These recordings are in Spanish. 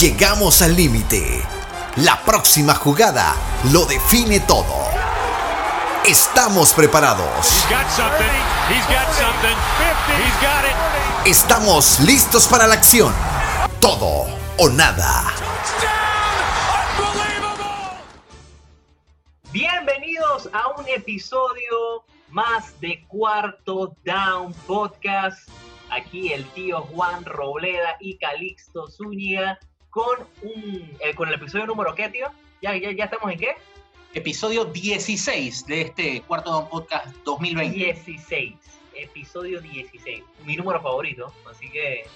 Llegamos al límite. La próxima jugada lo define todo. Estamos preparados. Estamos listos para la acción. Todo o nada. Bienvenidos a un episodio más de Cuarto Down Podcast. Aquí el tío Juan Robleda y Calixto Zúñiga con un eh, con el episodio número ¿qué, tío? ¿Ya, ya, ya estamos en qué? Episodio 16 de este Cuarto Down Podcast 2020. 16. Episodio 16. Mi número favorito. Así que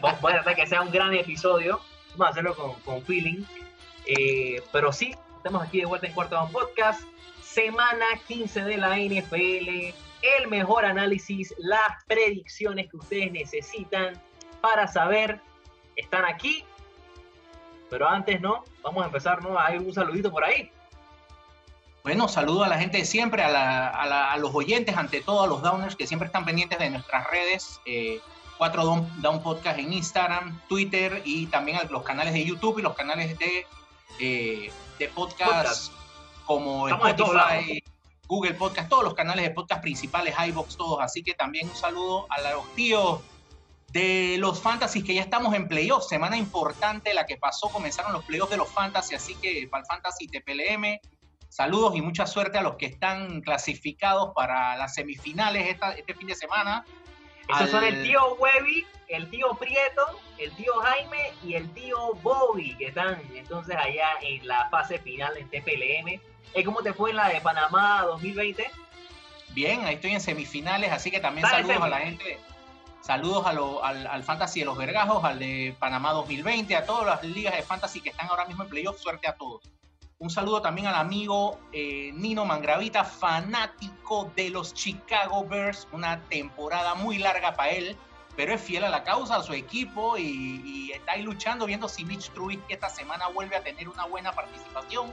voy a tratar que sea un gran episodio. Vamos a hacerlo con, con feeling. Eh, pero sí, estamos aquí de vuelta en Cuarto Down Podcast. Semana 15 de la NFL. El mejor análisis, las predicciones que ustedes necesitan para saber están aquí. Pero antes, ¿no? Vamos a empezar, ¿no? Hay un saludito por ahí. Bueno, saludo a la gente de siempre, a, la, a, la, a, los oyentes, ante todo a los downers que siempre están pendientes de nuestras redes. Eh, 4 Down, Down, Podcast en Instagram, Twitter y también a los canales de YouTube y los canales de, eh, de podcast, podcast, como Estamos Spotify, Google Podcast, todos los canales de podcast principales, iBox, todos. Así que también un saludo a los tíos de los Fantasy que ya estamos en playoffs. Semana importante la que pasó, comenzaron los playoffs de los Fantasy, así que para el Fantasy TPLM. Saludos y mucha suerte a los que están clasificados para las semifinales esta, este fin de semana. Esos al... son el tío Webby, el tío Prieto, el tío Jaime y el tío Bobby, que están entonces allá en la fase final en TPLM. ¿Cómo te fue en la de Panamá 2020? Bien, ahí estoy en semifinales, así que también Dale, saludos a la gente. Saludos a lo, al, al, Fantasy de los Vergajos, al de Panamá 2020, a todas las ligas de Fantasy que están ahora mismo en playoff. Suerte a todos. Un saludo también al amigo eh, Nino Mangravita, fanático de los Chicago Bears. Una temporada muy larga para él, pero es fiel a la causa, a su equipo y, y está ahí luchando, viendo si Mitch Trubisky esta semana vuelve a tener una buena participación.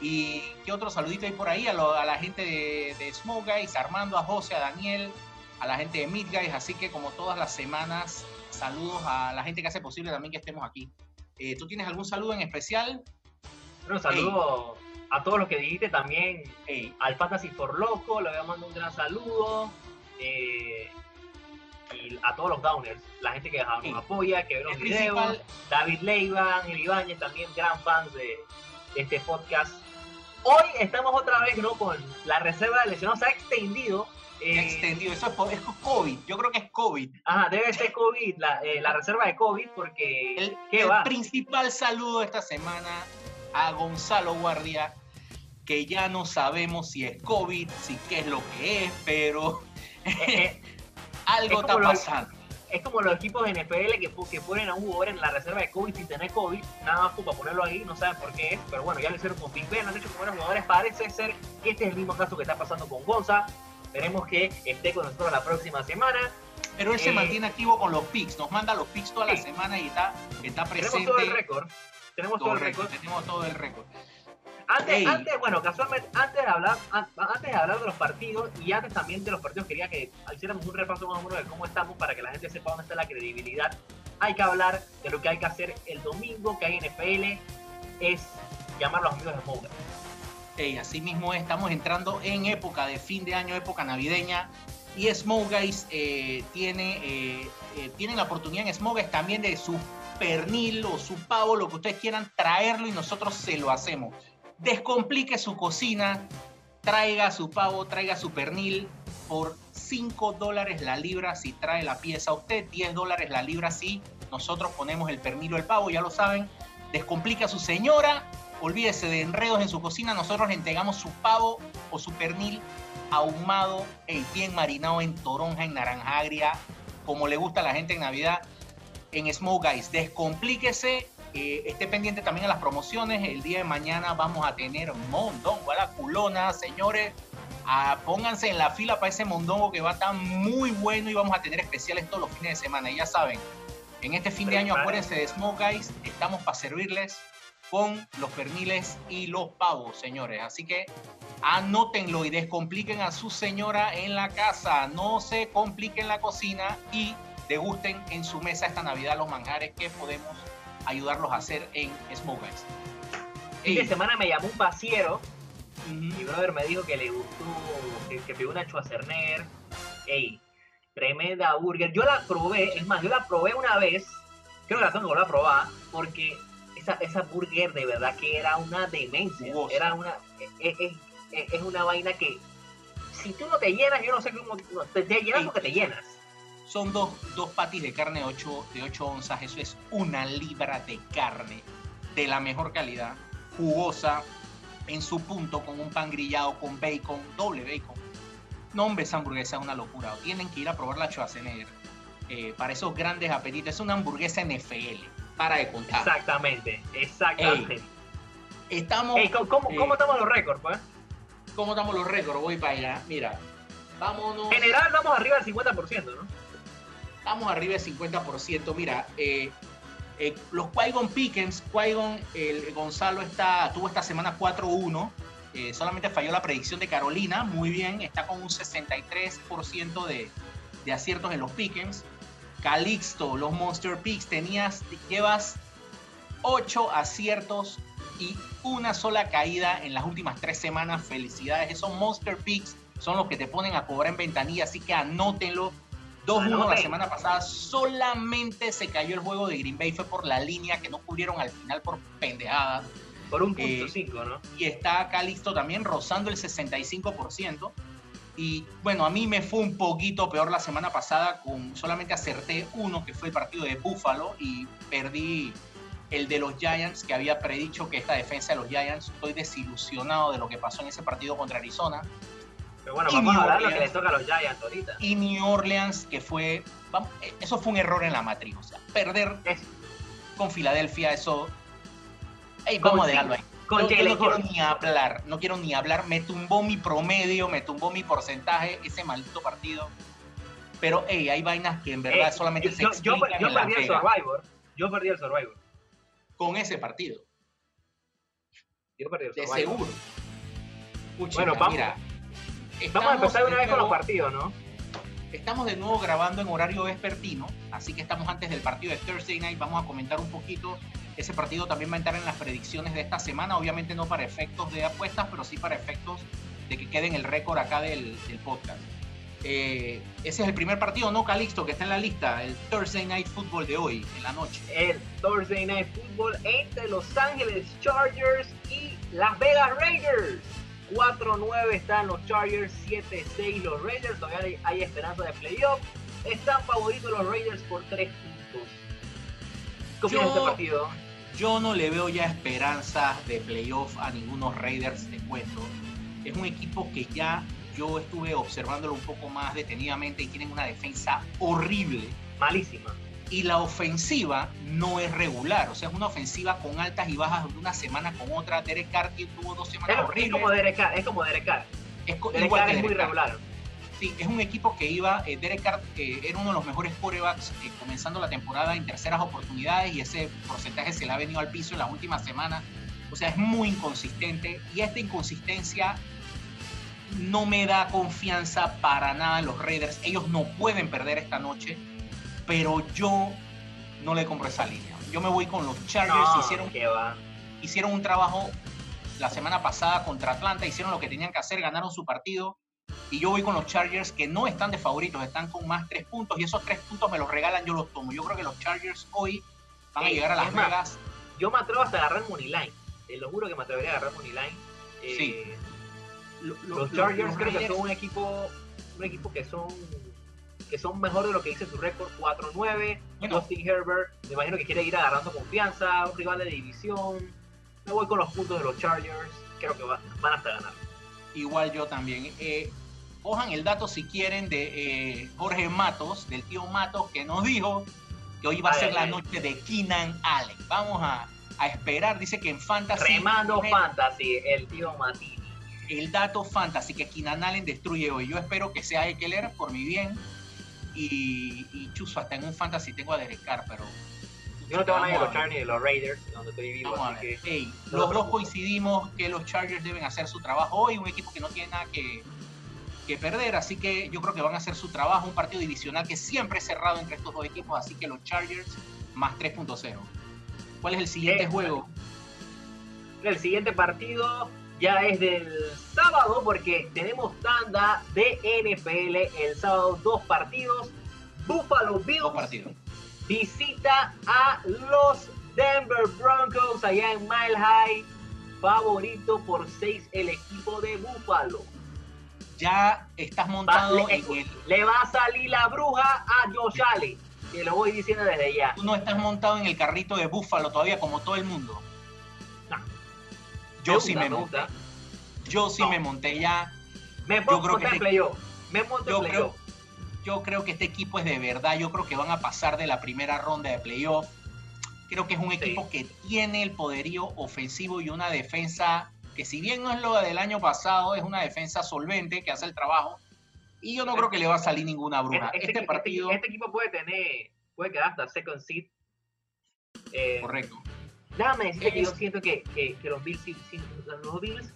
Y qué otro saludito hay por ahí a, lo, a la gente de, de Smoke Guys, Armando, a José, a Daniel, a la gente de Mid Guys. Así que, como todas las semanas, saludos a la gente que hace posible también que estemos aquí. Eh, ¿Tú tienes algún saludo en especial? Un saludo hey. a todos los que dijiste también. Hey. Al Fantasy for Loco, le voy a mandar un gran saludo. Eh, y a todos los downers, la gente que nos apoya, que ve los videos. Principal... David Leiva, Ángel Ibáñez, también gran fans de, de, este podcast. Hoy estamos otra vez ¿no? con la reserva de lesionados. Se ha extendido. Eh, extendido, eso es, es, COVID. Yo creo que es COVID. Ajá, debe ser COVID, la, eh, la reserva de COVID, porque. El, ¿qué el va? principal saludo esta semana a Gonzalo Guardia, que ya no sabemos si es COVID, si qué es lo que es, pero algo está pasando. Los, es como los equipos de NFL que, que, ponen a un jugador en la reserva de COVID sin tener COVID, nada más para ponerlo ahí, no saben por qué es, pero bueno, ya lo hicieron con Big Ben, lo han hecho con buenos jugadores, parece ser que este es el mismo caso que está pasando con Gonza, esperemos que esté con nosotros la próxima semana. Pero él eh, se mantiene activo con los picks, nos manda los picks toda sí. la semana y está, está presente. Tenemos todo el récord tenemos todo, todo el récord. Tenemos todo el récord. Antes, antes, bueno, casualmente, antes de, hablar, antes de hablar de los partidos y antes también de los partidos, quería que hiciéramos un repaso más o menos de cómo estamos para que la gente sepa dónde está la credibilidad. Hay que hablar de lo que hay que hacer el domingo que hay en NFL, es llamar a los amigos de Smoke. Hey, así mismo estamos entrando en época de fin de año, época navideña, y Smoke Guys eh, tiene, eh, eh, tiene la oportunidad en Smoke Guys también de su pernil o su pavo, lo que ustedes quieran, traerlo y nosotros se lo hacemos. Descomplique su cocina, traiga su pavo, traiga su pernil por 5 dólares la libra si trae la pieza usted, 10 dólares la libra si nosotros ponemos el pernil o el pavo, ya lo saben. Descomplique a su señora, olvídese de enredos en su cocina, nosotros le entregamos su pavo o su pernil ahumado, el bien marinado en toronja, en naranja agria, como le gusta a la gente en Navidad en Smoke Guys. Descomplíquese, eh, esté pendiente también a las promociones. El día de mañana vamos a tener mondongo a la culona, señores. Ah, pónganse en la fila para ese mondongo que va a estar muy bueno y vamos a tener especiales todos los fines de semana. Y ya saben, en este fin de año acuérdense de Smoke Guys, estamos para servirles con los perniles y los pavos, señores. Así que anótenlo y descompliquen a su señora en la casa. No se compliquen la cocina y degusten en su mesa esta Navidad los manjares que podemos ayudarlos a hacer en Smoke Eyes. Fin de semana me llamó un pasiero Ujú. Mi brother me dijo que le gustó, que, que pidió una Schwarzenegger. Ey, tremenda burger. Yo la probé, es más, yo la probé una vez. Creo que la tengo que volver a probar. Porque esa, esa burger de verdad que era una demencia. Jugosa. Era una. Es, es- es- es una vaina que. Si tú no te llenas, yo no sé cómo. Te, te llenas porque te llenas. Son dos, dos patis de carne de 8, de 8 onzas. Eso es una libra de carne de la mejor calidad, jugosa, en su punto, con un pan grillado, con bacon, doble bacon. No, hombre, esa hamburguesa es una locura. Tienen que ir a probar la Schwarzenegger. eh, para esos grandes apetitos. Es una hamburguesa NFL. Para de contar. Exactamente, exactamente. Estamos. Ey, ¿cómo, cómo, eh, cómo estamos los récords, pues? ¿Cómo estamos los récords? Voy para allá. Mira, vámonos. General, vamos arriba del 50%, ¿no? Estamos arriba del 50%. Mira, eh, eh, los Qui-Gon Pickens, Qui-Gon, el Gonzalo está, tuvo esta semana 4-1. eh, solamente falló la predicción de Carolina. Muy bien, está con un 63% de, de aciertos en los Pickens. Calixto, los Monster Picks, tenías, llevas 8 aciertos y una sola caída en las últimas tres semanas. Felicidades, esos Monster Picks son los que te ponen a cobrar en ventanilla, así que anótenlo. 2-1 la semana pasada, solamente se cayó el juego de Green Bay, fue por la línea que no cubrieron al final por pendejadas. Por un Eh, punto cinco, ¿no? Y está Calixto también rozando el 65%. Y bueno, a mí me fue un poquito peor la semana pasada, con solamente acerté uno, que fue el partido de Buffalo, y perdí el de los Giants, que había predicho que esta defensa de los Giants, estoy desilusionado de lo que pasó en ese partido contra Arizona. Pero bueno, y vamos a New hablar lo que Orleans. le toca a los Giants ahorita. Y New Orleans, que fue, vamos, eh, eso fue un error en la matriz, o sea, perder Es- con Filadelfia, eso... Vamos a dejarlo ahí. Con No, yo quiero ni hablar, no quiero ni hablar. Me tumbó mi promedio, me tumbó mi porcentaje, ese maldito partido. Pero, hey, hay vainas que en verdad Eh, solamente yo, se yo, explican yo en Las perdí el Survivor. Yo perdí el Survivor. con ese partido, Yo perdí el de Survivor. seguro. Puchica, Bueno, vamos- mira, Vamos a empezar de una de vez con los partidos, ¿no? Estamos de nuevo grabando en horario vespertino, así que estamos antes del partido de Thursday Night. Vamos a comentar un poquito. Ese partido también va a entrar en las predicciones de esta semana, obviamente no para efectos de apuestas, pero sí para efectos de que quede en el récord acá del, del podcast. Eh, ese es el primer partido, ¿no, Calixto? Que está en la lista, el Thursday Night Football de hoy, en la noche. El Thursday Night Football entre Los Ángeles Chargers y Las Vegas Raiders. 4-9 están los Chargers, 7-6 los Raiders. Todavía hay, hay esperanza de playoff. Están favoritos los Raiders por 3 puntos. ¿Qué opinas de este Yo- partido? Yo no le veo ya esperanzas de playoff a ningunos Raiders, te cuento. Es un equipo que ya yo estuve observándolo un poco más detenidamente y tienen una defensa horrible. Malísima. Y la ofensiva no es regular, o sea, es una ofensiva con altas y bajas de una semana con otra. Derek Carr tuvo dos Es, semanas es horribles. como Derek Carr. Es como Derek Carr. Es co- Derek igual Carr que es muy regular. Sí, es un equipo que iba, eh, Derek Carr eh, era uno de los mejores quarterbacks eh, comenzando la temporada en terceras oportunidades y ese porcentaje se le ha venido al piso en las últimas semanas. O sea, es muy inconsistente y esta inconsistencia no me da confianza para nada en los Raiders. Ellos no pueden perder esta noche, pero yo no le compro esa línea. Yo me voy con los Chargers, No, hicieron hicieron un trabajo la semana pasada contra Atlanta, hicieron lo que tenían que hacer, ganaron su partido. Y yo voy con los Chargers que no están de favoritos, están con más tres puntos y esos tres puntos me los regalan, yo los tomo. Yo creo que los Chargers hoy van a llegar a Las más, Vegas. Yo me atrevo hasta agarrar Money Line. Te lo juro que me atrevería a agarrar Money Line. Eh, Sí. Lo- lo- Los lo- Chargers los creo que son un equipo, un equipo que son que son mejor de lo que dice su récord 4-9. Bueno. Justin Herbert, me imagino que quiere ir agarrando confianza, un rival de división. Me voy con los puntos de los Chargers. Creo que va- van hasta ganar. Igual yo también. Eh, cojan el dato si quieren de eh, Jorge Matos, del tío Matos, que nos dijo que hoy va a ser la ay. noche de Keenan Allen. Vamos a, a esperar, dice que en Fantasy. Remando eh, Fantasy, el tío Matini. el dato fantasy que Keenan Allen destruye hoy. Yo espero que sea Ekeler por mi bien. Y, y chuzo, hasta en un fantasy tengo a Derek Carr, pero. Yo no tengo nadie de los. Chargers ni de los Raiders, donde estoy vivo, así ver. que Ey, no los dos coincidimos que los Chargers deben hacer su trabajo hoy, un equipo que no tiene nada que, que perder, así que yo creo que van a hacer su trabajo, un partido divisional que siempre es cerrado entre estos dos equipos, así que los Chargers más 3.0. ¿Cuál es el siguiente Eh, juego? El siguiente partido ya es del sábado porque tenemos tanda de NFL el sábado, dos partidos. Buffalo Bills Dos partidos. visita a los Denver Broncos allá en Mile High. Favorito por 6 el equipo de Buffalo. Ya estás Va- montado le, en el. le va a salir la bruja a Josh Allen. Te lo voy diciendo desde ya. Tú no estás montado en el carrito de Búfalo todavía como todo el mundo. No. Yo Me sí gusta, me monté. Yo sí No. me monté ya. Me Yo creo que este-. Me monto Yo creo, yo creo que este equipo es de verdad. Yo creo que van a pasar de la primera ronda de playoff. Creo que es un Sí. equipo que tiene el poderío ofensivo y una defensa que si bien no es lo del año pasado, es una defensa solvente que hace el trabajo. Y yo no creo que le va a salir ninguna bruja. Este, Este este- partido, este equipo puede tener, puede quedar hasta second seed. Eh, correcto. Déjame decirte que yo Es- siento que, que, que los Bills, los Bills,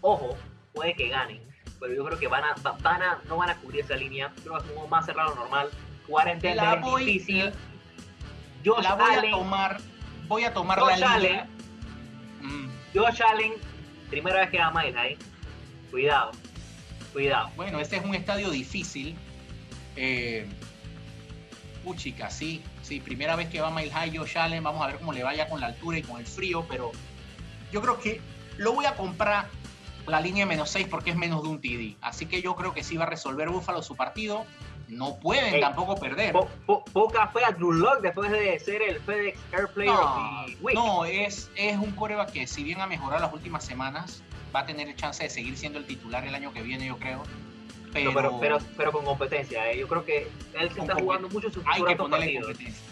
ojo, puede que ganen, pero yo creo que van a, va- van a, no van a cubrir esa línea. Creo que es un juego más cerrado normal. Jugar en Denver La es voy- difícil. Josh La voy Allen, a tomar, voy a tomar Josh la Allen, línea. Mm, Josh Allen, primera vez que va a Mile High. Cuidado, cuidado. Bueno, este es un estadio difícil. Eh, puchica, sí, sí, primera vez que va Mile High Josh Allen, vamos a ver cómo le vaya con la altura y con el frío, pero yo creo que lo voy a comprar la línea menos 6 porque es menos de un TD. Así que yo creo que sí va a resolver Buffalo su partido. No pueden Ey, tampoco perder. Po- po- poca fe a Drew Lock después de ser el FedEx Air Player No, of the Week. no, es, es un coreback que si bien ha mejorado las últimas semanas, va a tener chance de seguir siendo el titular el año que viene, yo creo. Pero, No, pero, pero, pero con competencia. eh. Yo creo que él se está jugando mucho sus hay que ponerle partidos. competencia.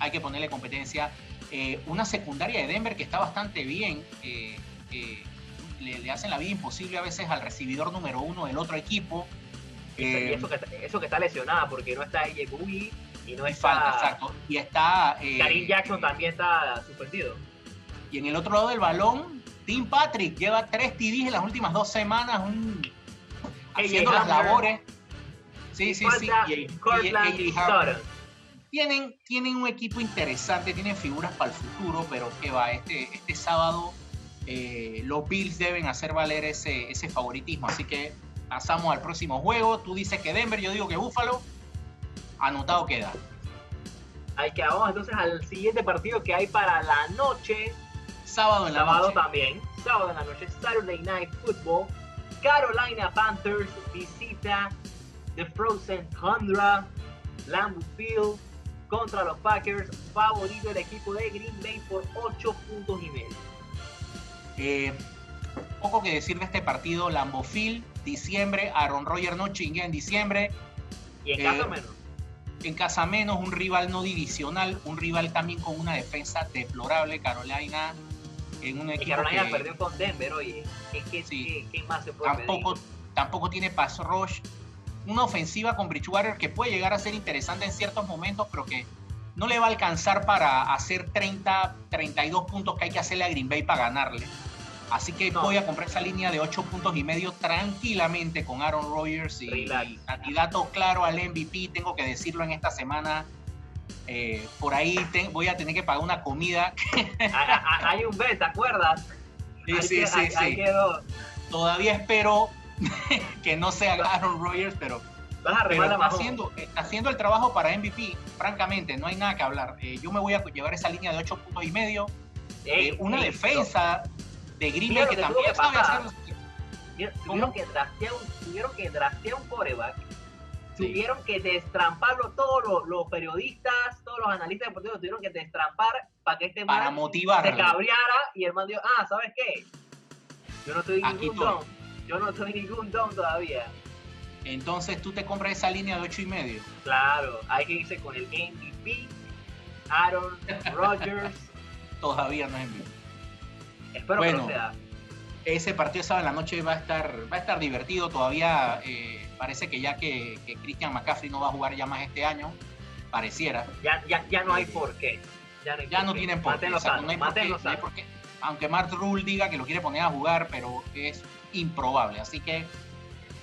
Hay que ponerle competencia. Eh, una secundaria de Denver que está bastante bien. eh, eh, le, le hacen la vida imposible a veces al recibidor número uno del otro equipo. Y eso, que, eso que está lesionada porque no está Bowie y no y falta, está. exacto. Y está. eh, Karim Jackson también está suspendido. Y en el otro lado del balón, Tim Patrick lleva tres TDs en las últimas dos semanas, un- haciendo las labores. Sí, Y sí, sí. falta Y- y- y- Cortland y-. Sutton. tienen, tienen un equipo interesante, tienen figuras para el futuro, pero que va, este, este sábado eh, los Bills deben hacer valer ese, ese favoritismo. Así que pasamos al próximo juego. Tú dices que Denver, yo digo que Buffalo. Anotado queda. Hay que vamos entonces al siguiente partido que hay para la noche. Sábado en la Sábado noche. también. Sábado en la noche. Saturday Night Football. Carolina Panthers visita The Frozen Tundra. Lambeau Field contra los Packers. Favorito el equipo de Green Bay por 8 puntos y medio. Eh, poco que decir de este partido. Lambeau Field, diciembre. Aaron Rodgers no chingue en diciembre. Y en Eh, casa menos. En casa menos, un rival no divisional. Un rival también con una defensa deplorable. Carolina en un Y equipo Carolina que- perdió con Denver, oye. ¿Qué, qué, Sí. qué- qué más se puede tampoco, pedir? tampoco tiene pass rush. Una ofensiva con Bridgewater que puede llegar a ser interesante en ciertos momentos, pero que no le va a alcanzar para hacer 30, 32 puntos que hay que hacerle a Green Bay para ganarle. Así que No. voy a comprar esa línea de 8 puntos y medio tranquilamente con Aaron Rodgers y, y candidato claro al MVP. Tengo que decirlo en esta semana. Eh, por ahí te- voy a tener que pagar una comida. Hay, un bet, ¿te acuerdas? Sí, sí, que- sí, sí. quedó. Todavía espero que no sea Aaron Rodgers, pero Vas a Pero está haciendo, está haciendo el trabajo para MVP, francamente, no hay nada que hablar. Eh, yo me voy a llevar esa línea de 8 puntos y medio. Eh, una defensa de Green Bay que también sabe hacer. Tuvieron, que draftear un, tuvieron que draftear un coreback. Sí. Tuvieron que destramparlo todos los, los periodistas, todos los analistas deportivos tuvieron que destrampar para que este Para man motivarlo. se cabreara y el man dijo, ah, ¿sabes qué? Yo no estoy ningún down. Yo no estoy en ningún down todavía. Entonces tú te compras esa línea de 8 y medio. Claro, hay que irse con el MVP, Aaron Rodgers. Todavía no es MVP. Espero que Bueno. no sea. Ese partido sábado en la noche va a estar, va a estar divertido. Todavía eh, parece que ya que, que Christian McCaffrey no va a jugar ya más este año, pareciera. Ya, ya, ya no hay por qué. Ya no, Ya no tienen por qué. Aunque Mark Rule diga que lo quiere poner a jugar, pero es improbable. Así que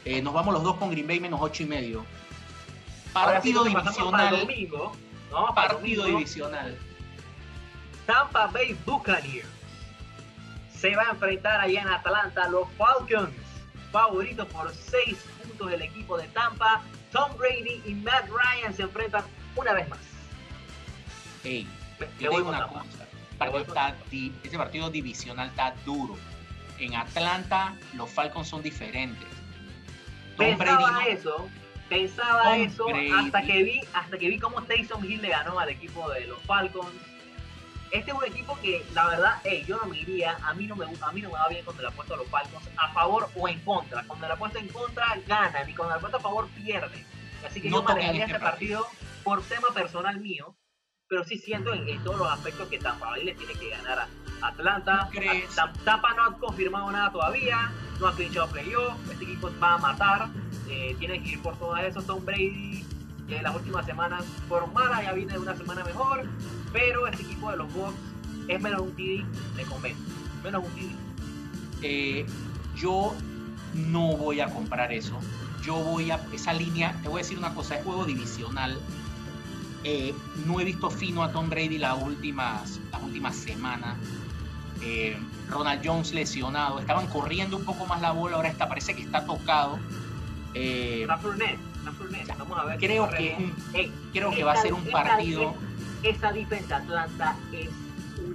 eh, nos vamos los dos con Green Bay menos ocho y medio. Sí, Partido el divisional. domingo. No, Partido domingo. divisional. Tampa Bay Buccaneers se va a enfrentar allá en Atlanta los Falcons, favoritos por 6 puntos del equipo de Tampa. Tom Brady y Matt Ryan se enfrentan una vez más. Ey, yo te digo una Tampa. cosa. el partido está di- ese partido divisional está duro. En Atlanta, los Falcons son diferentes. Tom Pensaba Brady eso, pensaba Tom eso Brady. hasta que vi, hasta que vi cómo Taysom Hill le ganó al equipo de los Falcons. Este es un equipo que, la verdad, hey, yo no me iría, a mí no me gusta, a mí no me va bien cuando le apuesto a los Falcons a favor o en contra. Cuando le apuesto en contra, ganan y cuando le apuesto a favor, pierden. Así que No yo manejaría este este partido por tema personal mío, pero sí siento en, en todos los aspectos que Tampa Bay le tiene que ganar a Atlanta. Tam- Tampa no ha confirmado nada todavía, no ha clinchado playoff, este equipo va a matar, eh, tiene que ir por todo eso. Tom Brady, que las últimas semanas fueron malas, ya viene una semana mejor, pero este equipo de los Bucks es menos un TD, me convence, menos un TD. Eh, yo no voy a comprar eso. Yo voy a esa línea. Te voy a decir una cosa: es juego divisional. Eh, no he visto fino a Tom Brady las últimas, las últimas semanas. Eh, Ronald Jones lesionado. Estaban corriendo un poco más la bola. Ahora está, parece que está tocado. Eh, Está Fournette, está Fournette, vamos a ver. creo que, creo que va a ser un partido. Esa defensa de Atlanta es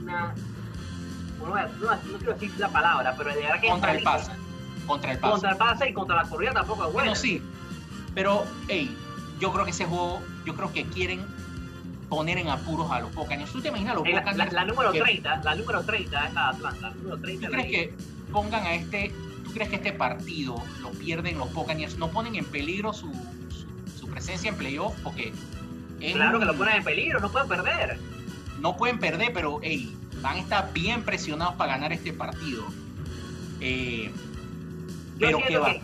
una. No, no, no quiero decir la palabra, pero de verdad que Contra el pase. Contra el pase. Contra el pase y contra la corrida tampoco es buena. Bueno, sí. Pero, hey, yo creo que ese juego, yo creo que quieren poner en apuros a los Buccaneers. ¿Tú te imaginas los Eh, La, la- Buccaneers? la número que- 30, la número 30 es la de Atlanta. La número 30 ¿Tú crees que pongan a este, tú crees que este partido lo pierden los Buccaneers? ¿No ponen en peligro su, su, su presencia en playoff? Porque Claro que lo ponen en peligro, no pueden perder. no pueden perder, pero hey, van a estar bien presionados para ganar este partido. Eh, pero qué va. que- eh,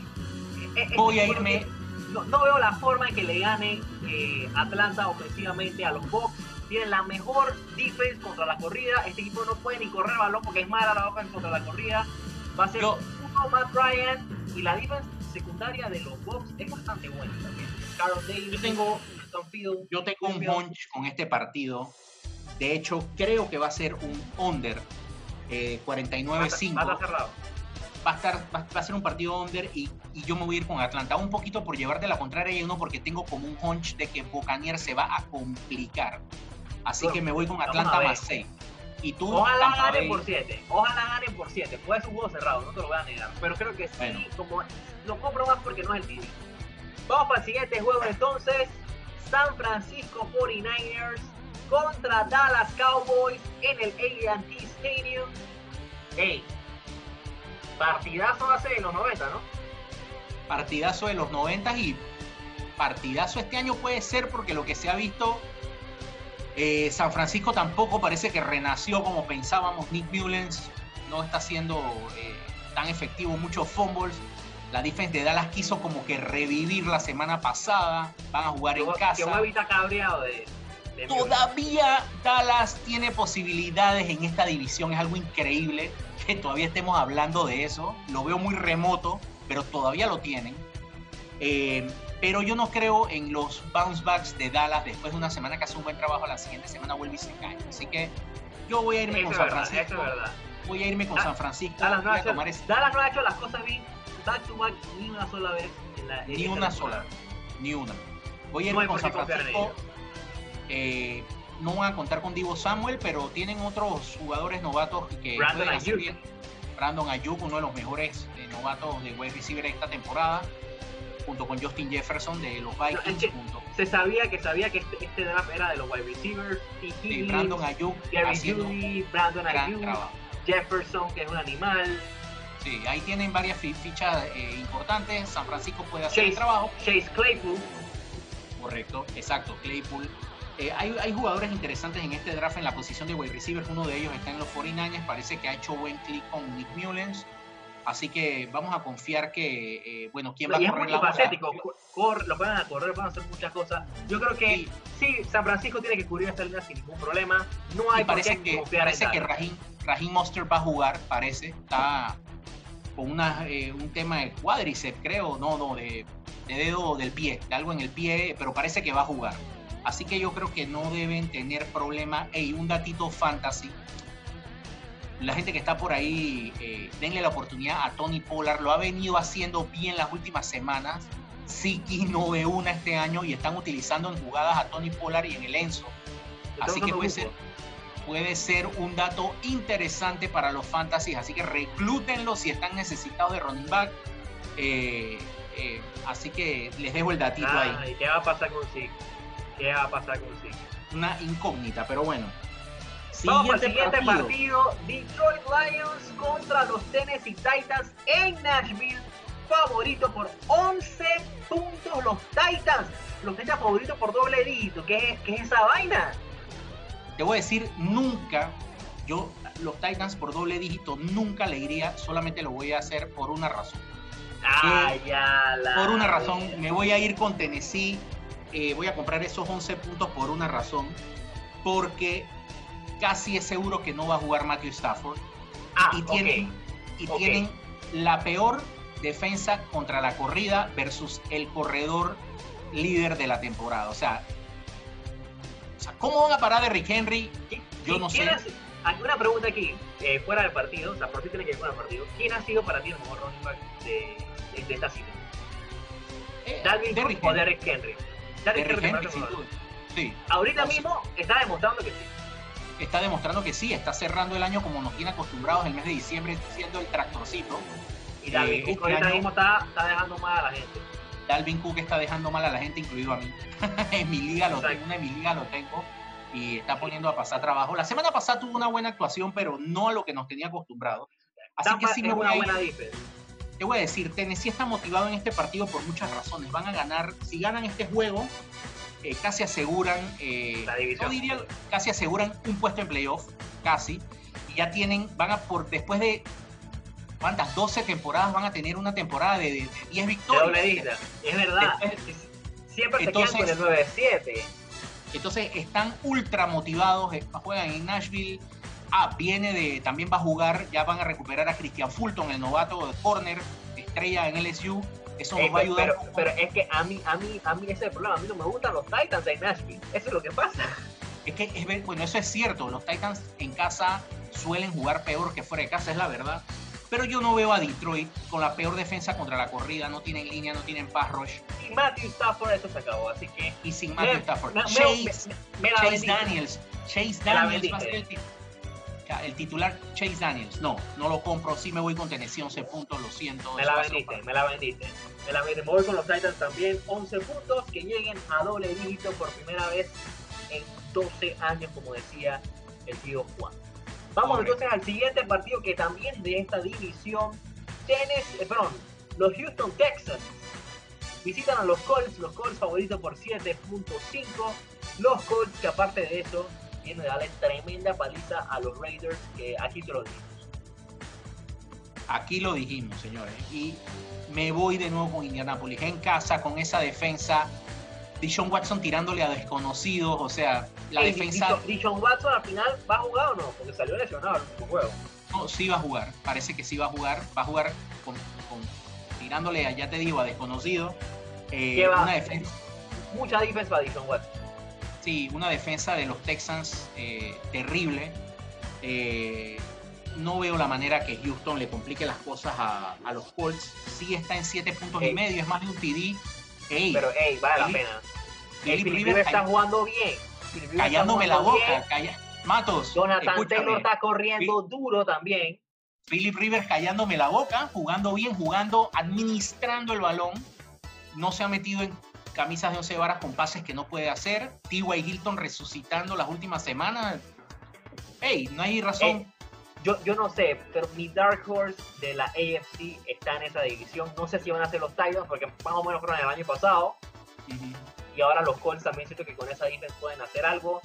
eh, Voy a irme. No, no veo la forma en que le gane eh, Atlanta ofensivamente a los Bucks. Tienen la mejor defense contra la corrida. Este equipo no puede ni correr balón porque es mala la offense contra la corrida. Va a ser Yo- uno Matt Ryan y la defense secundaria de los Bucks es bastante buena también. Carl Davis, Yo tengo- Field, Yo tengo un hunch con este partido. De hecho, creo que va a ser un under eh, Va a 49-5. estar cerrado. Va a, estar, va, va a ser un partido under y, y yo me voy a ir con Atlanta. Un poquito por llevarte la contraria y uno porque tengo como un hunch de que Buccaneers se va a complicar. Así Bueno, que me voy con Atlanta más 6. Y tú, Ojalá ganen por 7. Ojalá ganen por 7. Puede ser un juego cerrado, no te lo voy a negar. Pero creo que sí, Bueno. como lo compro más porque no es el TD. Vamos para el siguiente juego entonces. San Francisco 49ers contra Dallas Cowboys en el AT&T Stadium. Ey, partidazo hace de los 90, ¿no? partidazo de los 90 y partidazo este año puede ser porque lo que se ha visto, eh, San Francisco tampoco parece que renació como pensábamos. Nick Mullens no está siendo eh, tan efectivo, muchos fumbles. La defensa de Dallas quiso como que revivir la semana pasada. Van a jugar en casa. Cabreado de, de. Todavía Dallas tiene posibilidades en esta división. Es algo increíble que todavía estemos hablando de eso. Lo veo muy remoto, pero todavía lo tienen. Eh, pero yo no creo en los bounce backs de Dallas después de una semana que hace un buen trabajo. La siguiente semana vuelve y se cae. Así que yo voy a irme Eso con San verdad, Francisco. Voy a irme con Da- San Francisco. Dallas no, ha hecho, ese- Dallas no ha hecho las cosas bien ni una sola vez. en la- en Ni una temporada. sola. Ni una. Voy a No irme hay con San Francisco. Eh, no van a contar con Divo Samuel, pero tienen otros jugadores novatos que Brandon pueden hacer Ayuk. bien. Brandon Ayuk, uno de los mejores eh, novatos de wide receiver esta temporada, junto con Justin Jefferson de los es Vikings. que- junto Se sabía que sabía que este, este draft era de los wide receivers. Y sí, Brandon Ayuk Gary Judy, Brandon Ayuk. Jefferson, que es un animal, Sí, ahí tienen varias fi- fichas eh, importantes. San Francisco puede hacer el Chase. trabajo. Chase Claypool. Correcto, exacto, Claypool. Eh, hay, hay jugadores interesantes en este draft en la posición de wide receiver. Uno de ellos está en los 49ers. Parece que ha hecho buen clic con Nick Mullens. Así que vamos a confiar que, eh, bueno, ¿quién va Y a correr la bola? multifacético. Cor- lo pueden a correr, pueden hacer muchas cosas. Yo creo que sí, San Francisco tiene que cubrir esta línea sin ningún problema. No Y hay por parece qué que, confiar parece en que. Raheem, Raheem Mostert va a jugar, parece. Está con una, eh, un tema de cuádriceps, creo. No, no, de, de dedo del pie, de algo en el pie, pero parece que va a jugar. Así que yo creo que no deben tener problema. Y un datito fantasy. La gente que está por ahí, eh, denle la oportunidad a Tony Pollard. Lo ha venido haciendo bien las últimas semanas. Siki no ve una este año y están utilizando en jugadas a Tony Pollard y en el Enzo. Así que puede ser, puede ser un dato interesante para los fantasies. Así que reclútenlo si están necesitados de running back. Eh, eh, así que les dejo el datito ahí. ¿Qué va a pasar con Siki? ¿Qué va a pasar con Siki? Una incógnita, pero bueno. Vamos al siguiente partido. Detroit Lions contra los Tennessee Titans en Nashville. Favorito por 11 puntos los Titans. Los Titans favoritos por doble dígito. ¿Qué es, qué es esa vaina? Te voy a decir, nunca, yo los Titans por doble dígito nunca le iría, solamente lo voy a hacer por una razón. Ah, ya la por una razón, me voy a ir con Tennessee, eh, voy a comprar esos 11 puntos por una razón, porque casi es seguro que no va a jugar Matthew Stafford. Ah, y tienen, y tienen la peor defensa contra la corrida versus el corredor líder de la temporada. O sea, o sea ¿cómo van a parar de Rick Henry? Yo no sé. Hay una pregunta aquí, eh, fuera del partido, o sea, por si tiene que ir fuera del partido. ¿Quién ha sido para ti el mejor running back de, de, esta cita? Eh, ¿Dalvin Cook o Derrick Henry? Derrick Henry, Henry Sí. Ahorita mismo está demostrando que sí está demostrando que sí, está cerrando el año como nos tiene acostumbrados el mes de diciembre, siendo el tractorcito. Y Dalvin Cook este ahorita mismo está, está, dejando mal a la gente. Dalvin Cook está dejando mal a la gente, incluido a mí. en mi liga lo tengo, en mi liga lo tengo y está poniendo a pasar trabajo. La semana pasada tuvo una buena actuación, pero no a lo que nos tenía acostumbrados. Así que sí me voy a ir. Te voy a decir, Tennessee está motivado en este partido por muchas razones. Van a ganar, si ganan este juego, eh, casi aseguran, eh, no diría, casi aseguran un puesto en playoff, casi, y ya tienen, van a por, después de, ¿cuántas? 12 temporadas van a tener una temporada de, 10 victorias. es verdad. Siempre entonces, se quedan con el 9-7. Entonces están ultra motivados, eh, juegan en Nashville. Ah, viene de, también va a jugar, ya van a recuperar a Christian Fulton, el novato de corner, estrella en LSU eso nos va a ayudar. Pero, pero, es que a mí, a mí, a mí ese es el problema. A mí no me gustan los Titans en Nashville. Eso es lo que pasa. Es que, es, bueno, eso es cierto. Los Titans en casa suelen jugar peor que fuera de casa, es la verdad. Pero yo no veo a Detroit con la peor defensa contra la corrida. No tienen línea, no tienen pass rush. Y Matthew Stafford, eso se acabó. Así que. Y sin Matthew Stafford. Chase, Chase Daniels. Chase Daniels el titular Chase Daniels. No, no lo compro. Sí me voy con Tennessee 11 puntos, lo siento. Me la vendiste, me la vendiste. Me la vendiste. Me voy con los Titans también 11 puntos que lleguen a doble dígito por primera vez en 12 años, como decía el tío Juan. Vamos entonces al siguiente partido que también de esta división. Tennessee, eh, perdón, los Houston Texans visitan a los Colts, los Colts favoritos por 7.5. Los Colts que aparte de eso tiene de darle tremenda paliza a los Raiders, que aquí te lo dijimos. Aquí lo dijimos, señores. Y me voy de nuevo con Indianapolis en casa, con esa defensa. Dishon Watson tirándole a desconocidos, o sea, la defensa. Dishon Watson al final va a jugar o no, porque salió lesionado el último juego. No, sí va a jugar, parece que sí va a jugar. Va a jugar con, tirándole, ya te digo, a desconocidos. Eh, una defensa. Mucha defensa para Dishon Watson. Sí, una defensa de los Texans eh, terrible. Eh, no veo la manera que Houston le complique las cosas a, los Colts. Sí está en 7 puntos y medio, es más de un TD. Pero, hey, vale la pena. Philip Rivers está jugando bien. Callándome la boca. Matos. Jonathan Taylor está corriendo duro también. Philip Rivers callándome la boca, jugando bien, jugando, administrando el balón. No se ha metido en camisas de 11 varas con pases que no puede hacer. T.Y. Hilton resucitando las últimas semanas. Hey, no hay razón. Yo, yo no sé, pero mi Dark Horse de la AFC está en esa división. No sé si van a ser los Titans, porque más o menos fueron el año pasado. Y ahora los Colts también siento que con esa defensa pueden hacer algo.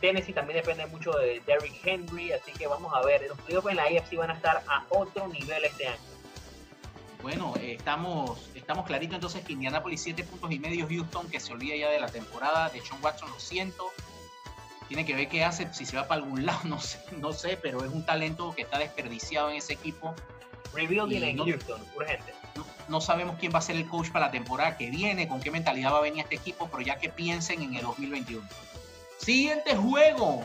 Tennessee también depende mucho de Derrick Henry, así que vamos a ver. Los playoffs en la AFC van a estar a otro nivel este año. Bueno, eh, estamos, estamos claritos entonces que Indianapolis 7 puntos y medio, Houston que se olvida ya de la temporada, de Sean Watson lo siento, tiene que ver qué hace, si se va para algún lado, no sé, no sé, pero es un talento que está desperdiciado en ese equipo. Rebuilding en Houston, urgente. no sabemos quién va a ser el coach para la temporada que viene, con qué mentalidad va a venir este equipo, pero ya que piensen en el 2021. Siguiente juego.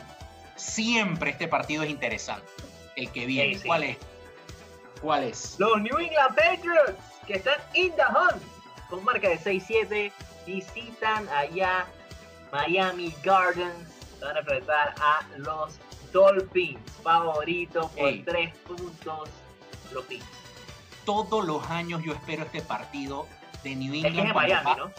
Siempre este partido es interesante. El que viene. Sí, sí. ¿Cuál es? ¿Cuál es? Los New England Patriots, que están in the hunt, con marca de 6-7, visitan allá Miami Gardens. Van a enfrentar a los Dolphins, favorito por Ey. 3 puntos. Los Pins. Todos los años yo espero este partido de New Es que es England. Miami, ¿no?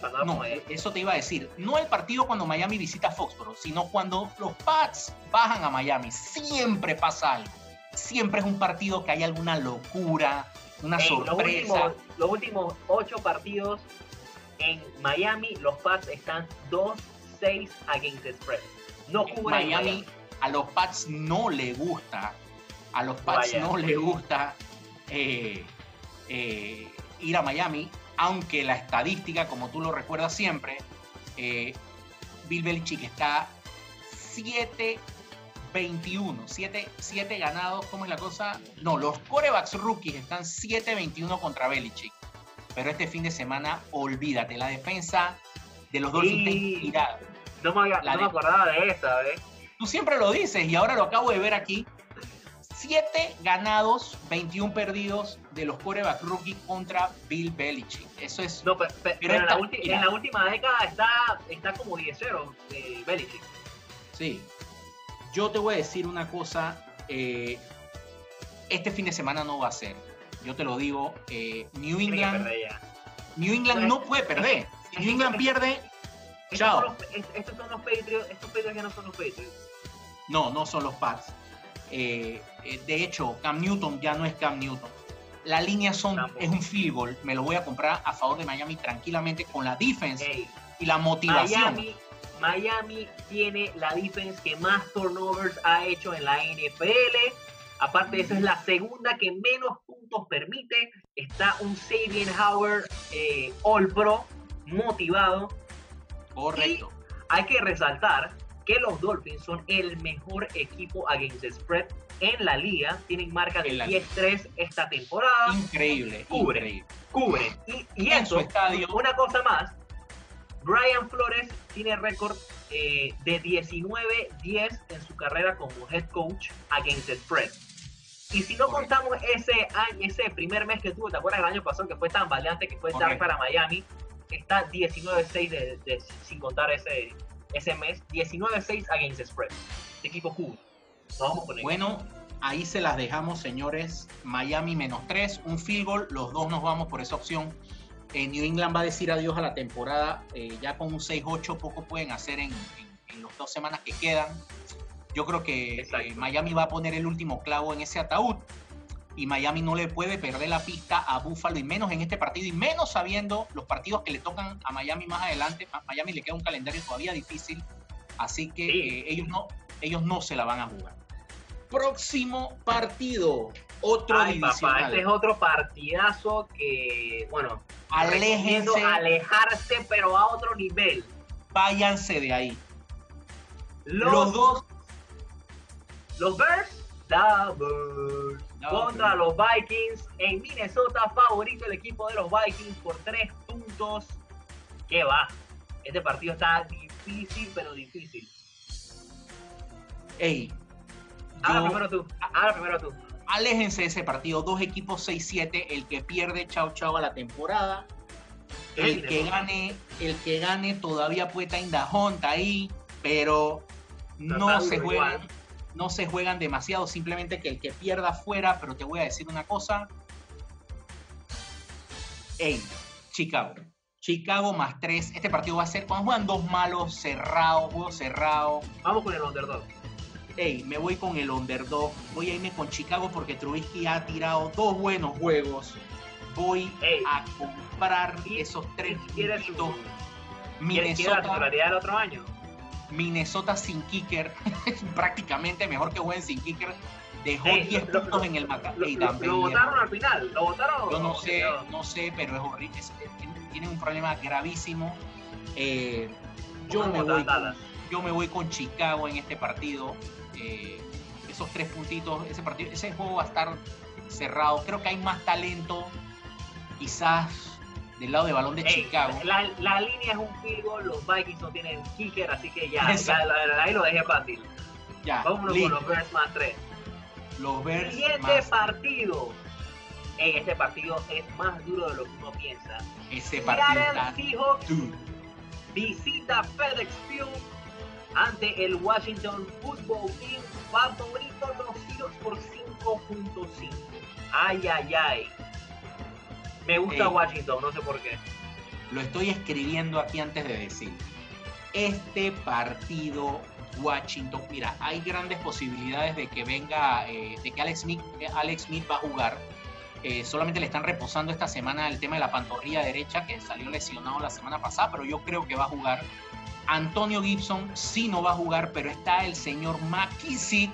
Cuando No, eso te iba a decir. No el partido cuando Miami visita Foxborough, sino cuando los Pats bajan a Miami. Siempre pasa algo. Siempre es un partido que hay alguna locura, una Ey, los, sorpresa. últimos, los últimos 8 partidos en Miami, los Pats están 2-6 against the spread. No en Miami, a los Pats no le gusta, a los Pats Vaya. no le gusta eh, eh, ir a Miami, aunque la estadística, como tú lo recuerdas siempre, eh, Bill Belichick está 7-21, 7, 7 ganados, ¿cómo es la cosa? No, los corebacks rookies están 7-21 contra Belichick, pero este fin de semana, olvídate, la defensa de los Dolphins está Y- inspirada. No me, había- no me acordaba de esta, ¿ves? Tú siempre lo dices y ahora lo acabo de ver aquí. 7 ganados, 21 perdidos de los quarterback rookie contra Bill Belichick. Eso es. No, pe- pe- pero, en, la ulti- en la última década está, está como 10-0 de Belichick. Sí. Yo te voy a decir una cosa. eh, este fin de semana no va a ser. Yo te lo digo. eh, New England. New England no puede perder. Si New England pierde, Estos Chao. son los- es- estos son los Patriots. Estos Patriots ya no son los Patriots. no, no son los Pats. Eh, eh, de hecho, Cam Newton ya no es Cam Newton. La línea son, Tampoco. es un field goal. Me lo voy a comprar a favor de Miami tranquilamente con la defense Ey, y la motivación. Miami, Miami tiene la defense que más turnovers ha hecho en la NFL. Aparte de eso, es la segunda que menos puntos permite. Está un Sabian Howard eh, All Pro motivado. Correcto. Hay que resaltar que los Dolphins son el mejor equipo against the spread en la liga. Tienen marca de En la 10-3 esta temporada. Increíble, Cubre. increíble. Cubren. Y, y En su eso, estadio. una cosa más. Brian Flores tiene récord eh, de 19-10 en su carrera como head coach against the spread. Y si no Correcto. contamos ese año, ese primer mes que tuvo, ¿te acuerdas el año pasado que fue tan valiente que fue estar Correcto. para Miami? Está 19-6 de, de- sin contar ese, ese mes. 19-6 against spread. Este equipo. Nos vamos con. Bueno, ahí se las dejamos, señores. Miami menos 3, un field goal. Los dos nos vamos por esa opción. Eh, New England va a decir adiós a la temporada. eh, ya con un 6-8 poco pueden hacer en, en- en las dos semanas que quedan. Yo creo que eh, Miami va a poner el último clavo en ese ataúd. Y Miami no le puede perder la pista a Buffalo, y menos en este partido, y menos sabiendo los partidos que le tocan a Miami más adelante. A Miami le queda un calendario todavía difícil. Así que Sí. eh, ellos, no, ellos no se la van a jugar. Próximo partido. Otro Ay, papá, este es otro partidazo que, bueno, Aléjense, alejarse, pero a otro nivel. váyanse de ahí. Los, Los dos los Bears, No, contra los Vikings en Minnesota, favorito el equipo de los Vikings por tres puntos. ¿Qué va? Este partido está difícil, pero difícil. Ey, Habla yo- primero tú, habla primero tú. aléjense de ese partido. Dos equipos 6-7. El que pierde, chao chao a la temporada. El que gane, el que gane todavía puede estar en ahí, pero no se juegan, igual. No se juegan demasiado, simplemente que el que pierda fuera, pero te voy a decir una cosa. Ey, Chicago. Chicago más 3. Este partido va a ser cuando juegan dos malos, cerrado, juego cerrado. Vamos con el underdog. Ey, me voy con el underdog. Voy a irme con Chicago porque Trubisky ha tirado dos buenos juegos. Voy Ey. a comprar esos tres puntitos. ¿Quiere, quiere la Minnesota, titularidad del otro año? Minnesota sin kicker, prácticamente mejor que jueguen sin kicker. Dejó Ey, 10 lo- puntos lo- en el mata. Lo, Ey, lo- votaron al final, lo votaron. Yo no o sé, no sé, pero es horrible. es- es- tienen un problema gravísimo. Eh, yo, me voy con, yo me voy con Chicago en este partido. Eh, esos tres puntitos, ese partido, ese juego va a estar cerrado. Creo que hay más talento quizás del lado de balón de Ey, Chicago. La, la línea es un field goal, los Vikings no tienen kicker, así que ya, ya Exacto. la- la- ahí lo dejé fácil. Ya, Vámonos listo. con los Bears más 3. Los Bears Siguiente más partido. Ey, este partido es más duro de lo que uno piensa. ese partido está Seahawks duro. visita FedEx Field ante el Washington Football Team. Favorito los Seahawks por 5.5. Ay, ay, ay. Me gusta Ey. Washington, no sé por qué. Lo estoy escribiendo aquí antes de decir. Este partido Washington, mira, hay grandes posibilidades de que venga, eh, de que Alex Smith, eh, Alex Smith va a jugar. Eh, solamente le están reposando esta semana el tema de la pantorrilla derecha, que salió lesionado la semana pasada, pero yo creo que va a jugar. Antonio Gibson sí no va a jugar, pero está el señor McKissick,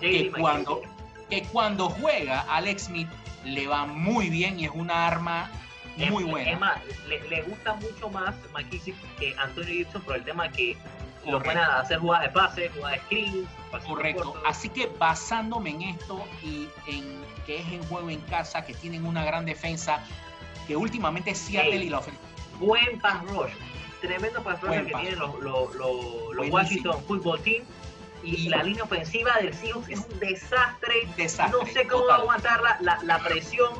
JD cuando- McKissick. que cuando juega Alex Smith le va muy bien y es una arma Es- muy Es buena. más, le, le gusta mucho más McKissick que Antonio Gibson por el tema que lo Correcto. pueden hacer jugadas de pase, jugadas de screens, Correcto. Así que basándome en esto y en que es en juego en casa, que tienen una gran defensa, que últimamente Seattle Ey. y la ofensiva. Buen pass rush. Tremendo pass rush Buen que pass tienen los, los, los- los. Washington Football Team. Y, la línea ofensiva del Seahawks es un desastre. Desastre. No sé cómo va a total. aguantar la, la, la presión.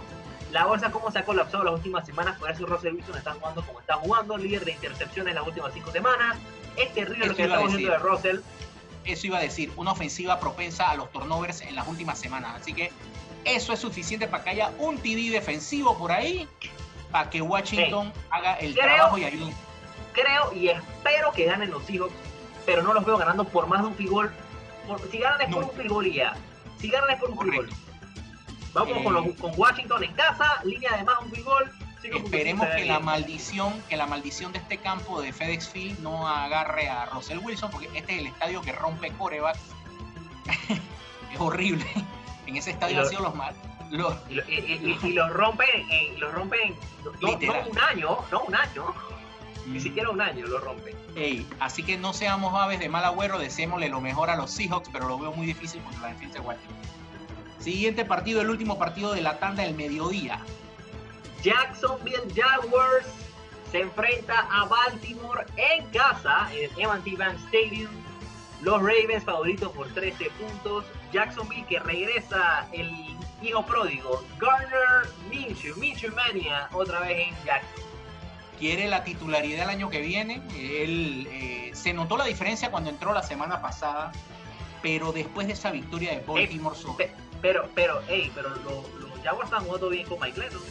La bolsa cómo se ha colapsado las últimas semanas. Por eso Russell Wilson está jugando como está jugando. Líder de intercepciones las últimas cinco semanas. Es terrible lo que estamos viendo de Russell. Eso iba a decir, una ofensiva propensa a los turnovers en las últimas semanas. Así que eso es suficiente para que haya un TD defensivo por ahí, para que Washington haga el Creo- trabajo y ayude. Creo y espero que ganen los Seahawks. Pero no los veo ganando por más de un field goal. Por- si ganan es por No. un field goal y ya. Si ganan es por un. Correcto. Vamos Eh, con, los- con Washington en casa, línea de más un. 5.5 Esperemos que la maldición, que la maldición de este campo de FedEx Field no agarre a Russell Wilson, porque este es el estadio que rompe corebacks. es horrible. En ese estadio lo- han sido los mal. Los, Y, lo- y- y- y- y los rompen, los rompen no, un año, no un año. Ni siquiera un año lo rompen. Ey, así que no seamos aves de mal agüero, deseémosle lo mejor a los Seahawks, pero lo veo muy difícil contra la defensa de Washington. Siguiente partido, el último partido de la tanda del mediodía. Jacksonville Jaguars se enfrenta a Baltimore en casa, en el M&T Bank Stadium. Los Ravens favoritos por 13 puntos. Jacksonville que regresa el hijo pródigo, Garner Minshew, Minshew Mania, otra vez en Jackson. Quiere la titularidad el año que viene. Él eh, se notó la diferencia cuando entró la semana pasada, pero después de esa victoria de Baltimore sobre- Pero, pero, hey, pero lo- los Jaguars están jugando bien con Mike Lennon.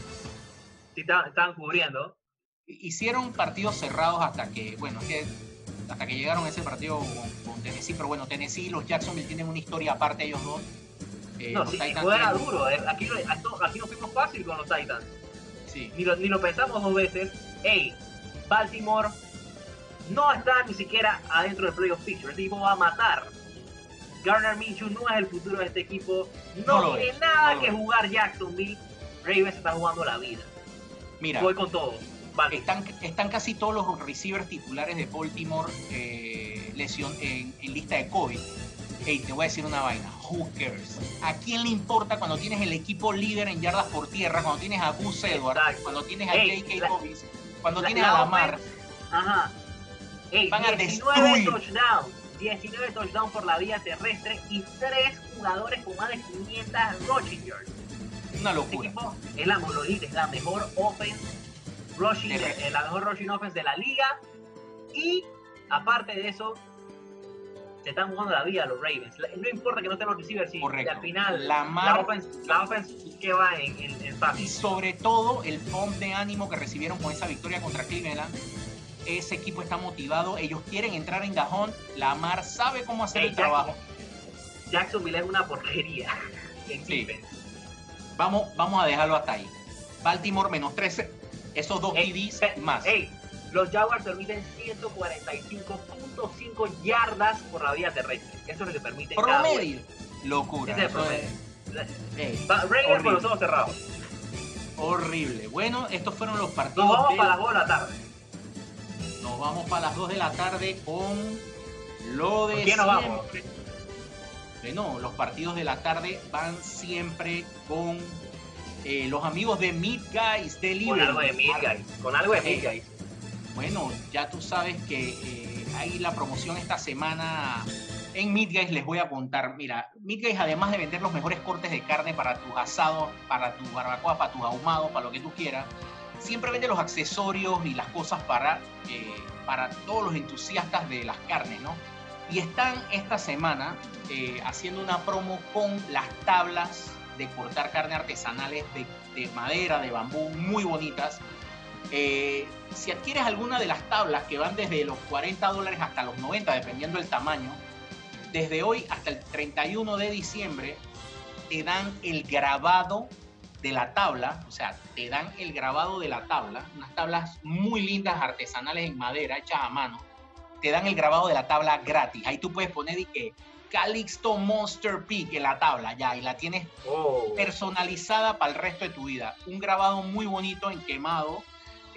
Sí, están, están cubriendo. hicieron partidos cerrados hasta que, bueno, es que hasta que llegaron a ese partido con, con Tennessee, pero bueno, Tennessee y los Jacksonville tienen una historia aparte ellos dos. Eh, no, sí, tienen- duro. eh. Aquí, aquí nos fuimos fácil con los Titans. Sí, Ni lo, ni lo pensamos dos veces. Hey, Baltimore no está ni siquiera adentro del playoff picture. Este equipo va a matar. Garner Minshew no es el futuro de este equipo. No, tiene nada no que jugar Jacksonville. Ravens está jugando la vida. mira, Voy con todo. Están, están casi todos los receivers titulares de Baltimore eh, lesión, en, en lista de COVID. Hey, te voy a decir una vaina. Who cares? ¿A quién le importa cuando tienes el equipo líder en yardas por tierra? Cuando tienes a Gus Edwards, cuando tienes a Ey, J.K. Dobbins, cuando La- tienes la a Lamar. offense- Ajá. Ey, Van a 19 destruir. touchdowns. 19 touchdowns por la vía terrestre y 3 jugadores con más de 500 rushing yards. Una Este locura. equipo es la monolith, es la mejor offense rushing, De eh, la mejor rushing offense de la liga. Y aparte de eso, se están jugando la vida los Ravens. La- No importa que no estén los receivers, si Correcto. al final Lamar- la offense, la offense que va en, en, en Y sobre todo el pump de ánimo que recibieron con esa victoria contra Cleveland. Ese equipo está motivado, ellos quieren entrar en Gajón. Lamar sabe cómo hacer Ey, el trabajo. Jacksonville es una porquería Sí. Vamos, vamos a dejarlo hasta ahí. Baltimore menos 13, esos dos TDs más. ey, los Jaguars permiten 145.5 yardas por la vía terrestre. Eso es lo que juego. Promedio. Locura. Ese es el promedio. Raiders con los ojos cerrados. horrible. Bueno, estos fueron los partidos. Nos vamos de- para las 2 de la tarde. nos vamos para las 2 de la tarde con lo de ¿Con quién nos vamos? siempre. Eh, los partidos de la tarde van siempre con eh, los amigos de Meat Guys Delivery. Con algo de Meat Guys. Con algo de Meat Guys. Bueno, ya tú sabes que eh, hay la promoción esta semana en Meat. Les voy a contar. Mira, Meat además de vender los mejores cortes de carne para tus asados, para tu barbacoa, para tus ahumados, para lo que tú quieras, siempre vende los accesorios y las cosas para, eh, para todos los entusiastas de las carnes, ¿no? Y están esta semana eh, haciendo una promo con las tablas de cortar carne artesanales de madera, de bambú, muy bonitas. Eh, si adquieres alguna de las tablas que van desde los 40 dólares hasta los 90, dependiendo del tamaño, desde hoy hasta el 31 de diciembre te dan el grabado de la tabla, o sea, te dan el grabado de la tabla, unas tablas muy lindas artesanales en madera, hechas a mano, te dan el grabado de la tabla gratis. Ahí tú puedes poner y que Calixto Monster Peak en la tabla, ya, y la tienes Oh. personalizada para el resto de tu vida. Un grabado muy bonito en quemado,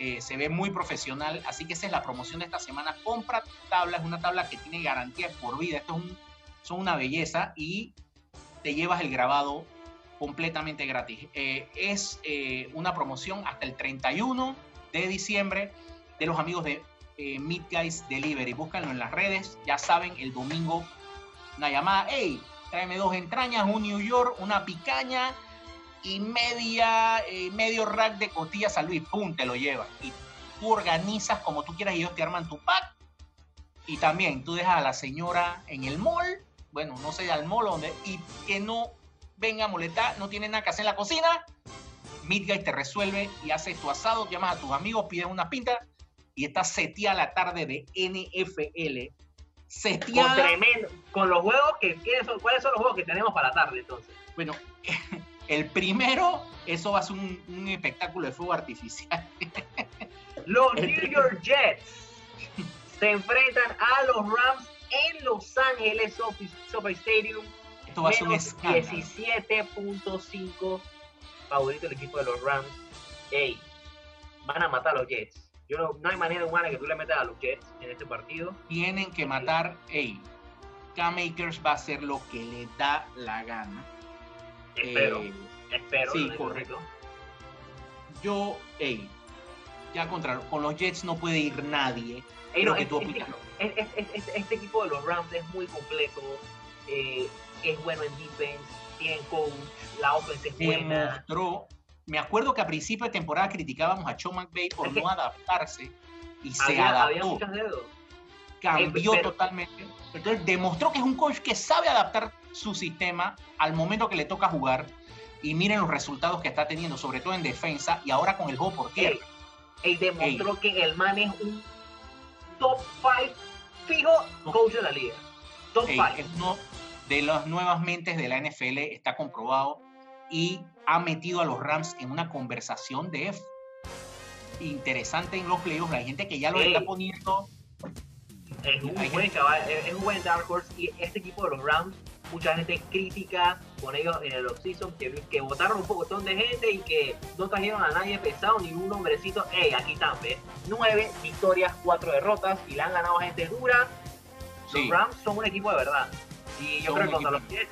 eh, se ve muy profesional, así que esa es la promoción de esta semana. Compra tabla, es una tabla que tiene garantía por vida, esto es son una belleza y te llevas el grabado completamente gratis. Eh, es eh, una promoción hasta el 31 de diciembre de los amigos de Meat Guys Delivery. Búscanlo en las redes, ya saben, el domingo una llamada, hey, tráeme dos entrañas, un New York, una picaña y media, eh, medio rack de costillas San Luis, pum, te lo llevan. Y tú organizas como tú quieras y ellos te arman tu pack. Y también tú dejas a la señora en el mall, bueno, no sé, al mall donde, y que no venga a molestar, no tiene nada que hacer en la cocina. Guy te resuelve y haces tu asado, llamas a tus amigos, pides una pinta y estás seteada la tarde de NFL. Con Seteada. tremendo. Con los juegos que. ¿quiénes son- ¿Cuáles son los juegos que tenemos para la tarde entonces? Bueno, el primero, eso va a ser un, un espectáculo de fuego artificial. Los New. York Jets se enfrentan a los Rams en Los Ángeles SoFi Stadium. Esto va a ser un escándalo. 17.5 favorito el equipo de los Rams. Ey, van a matar a los Jets. Yo no, no hay manera humana que tú le metas a los Jets en este partido. Tienen que matar. Ey, K-Makers va a hacer lo que le da la gana. Espero, Eh, espero. sí, correcto. yo, ey, ya contra con los Jets no puede ir nadie. Ey, Lo no, que es- tú opinas. es- es- es- es- este equipo de los Rams es muy completo. eh, es bueno en defense, tienen coach, la offense es buena. Demostró. Me acuerdo que a principio de temporada criticábamos a Sean McVay por Es no adaptarse y se Había, había adaptó. muchos dedos. cambió pero- totalmente. Entonces demostró que es un coach que sabe adaptar su sistema al momento que le toca jugar. Y miren los resultados que está teniendo, sobre todo en defensa y ahora con el juego por tierra. Ey, demostró que el man es un top 5 fijo coach de la liga. Top Ey, 5. es uno de las nuevas mentes de la NFL, está comprobado y ha metido a los Rams en una conversación de F interesante en los playoffs. Hay gente que ya lo Ey. está poniendo. Es un buen gente- es un buen Dark Horse y este equipo de los Rams, mucha gente crítica con ellos en el offseason, que, que votaron un poco de gente y que no trajeron a nadie pesado, ni un hombrecito. Ey, aquí están, ¿ves? Nueve victorias, cuatro derrotas y le han ganado a gente dura. Los. Rams son un equipo de verdad. Y yo Son creo que contra los. Jets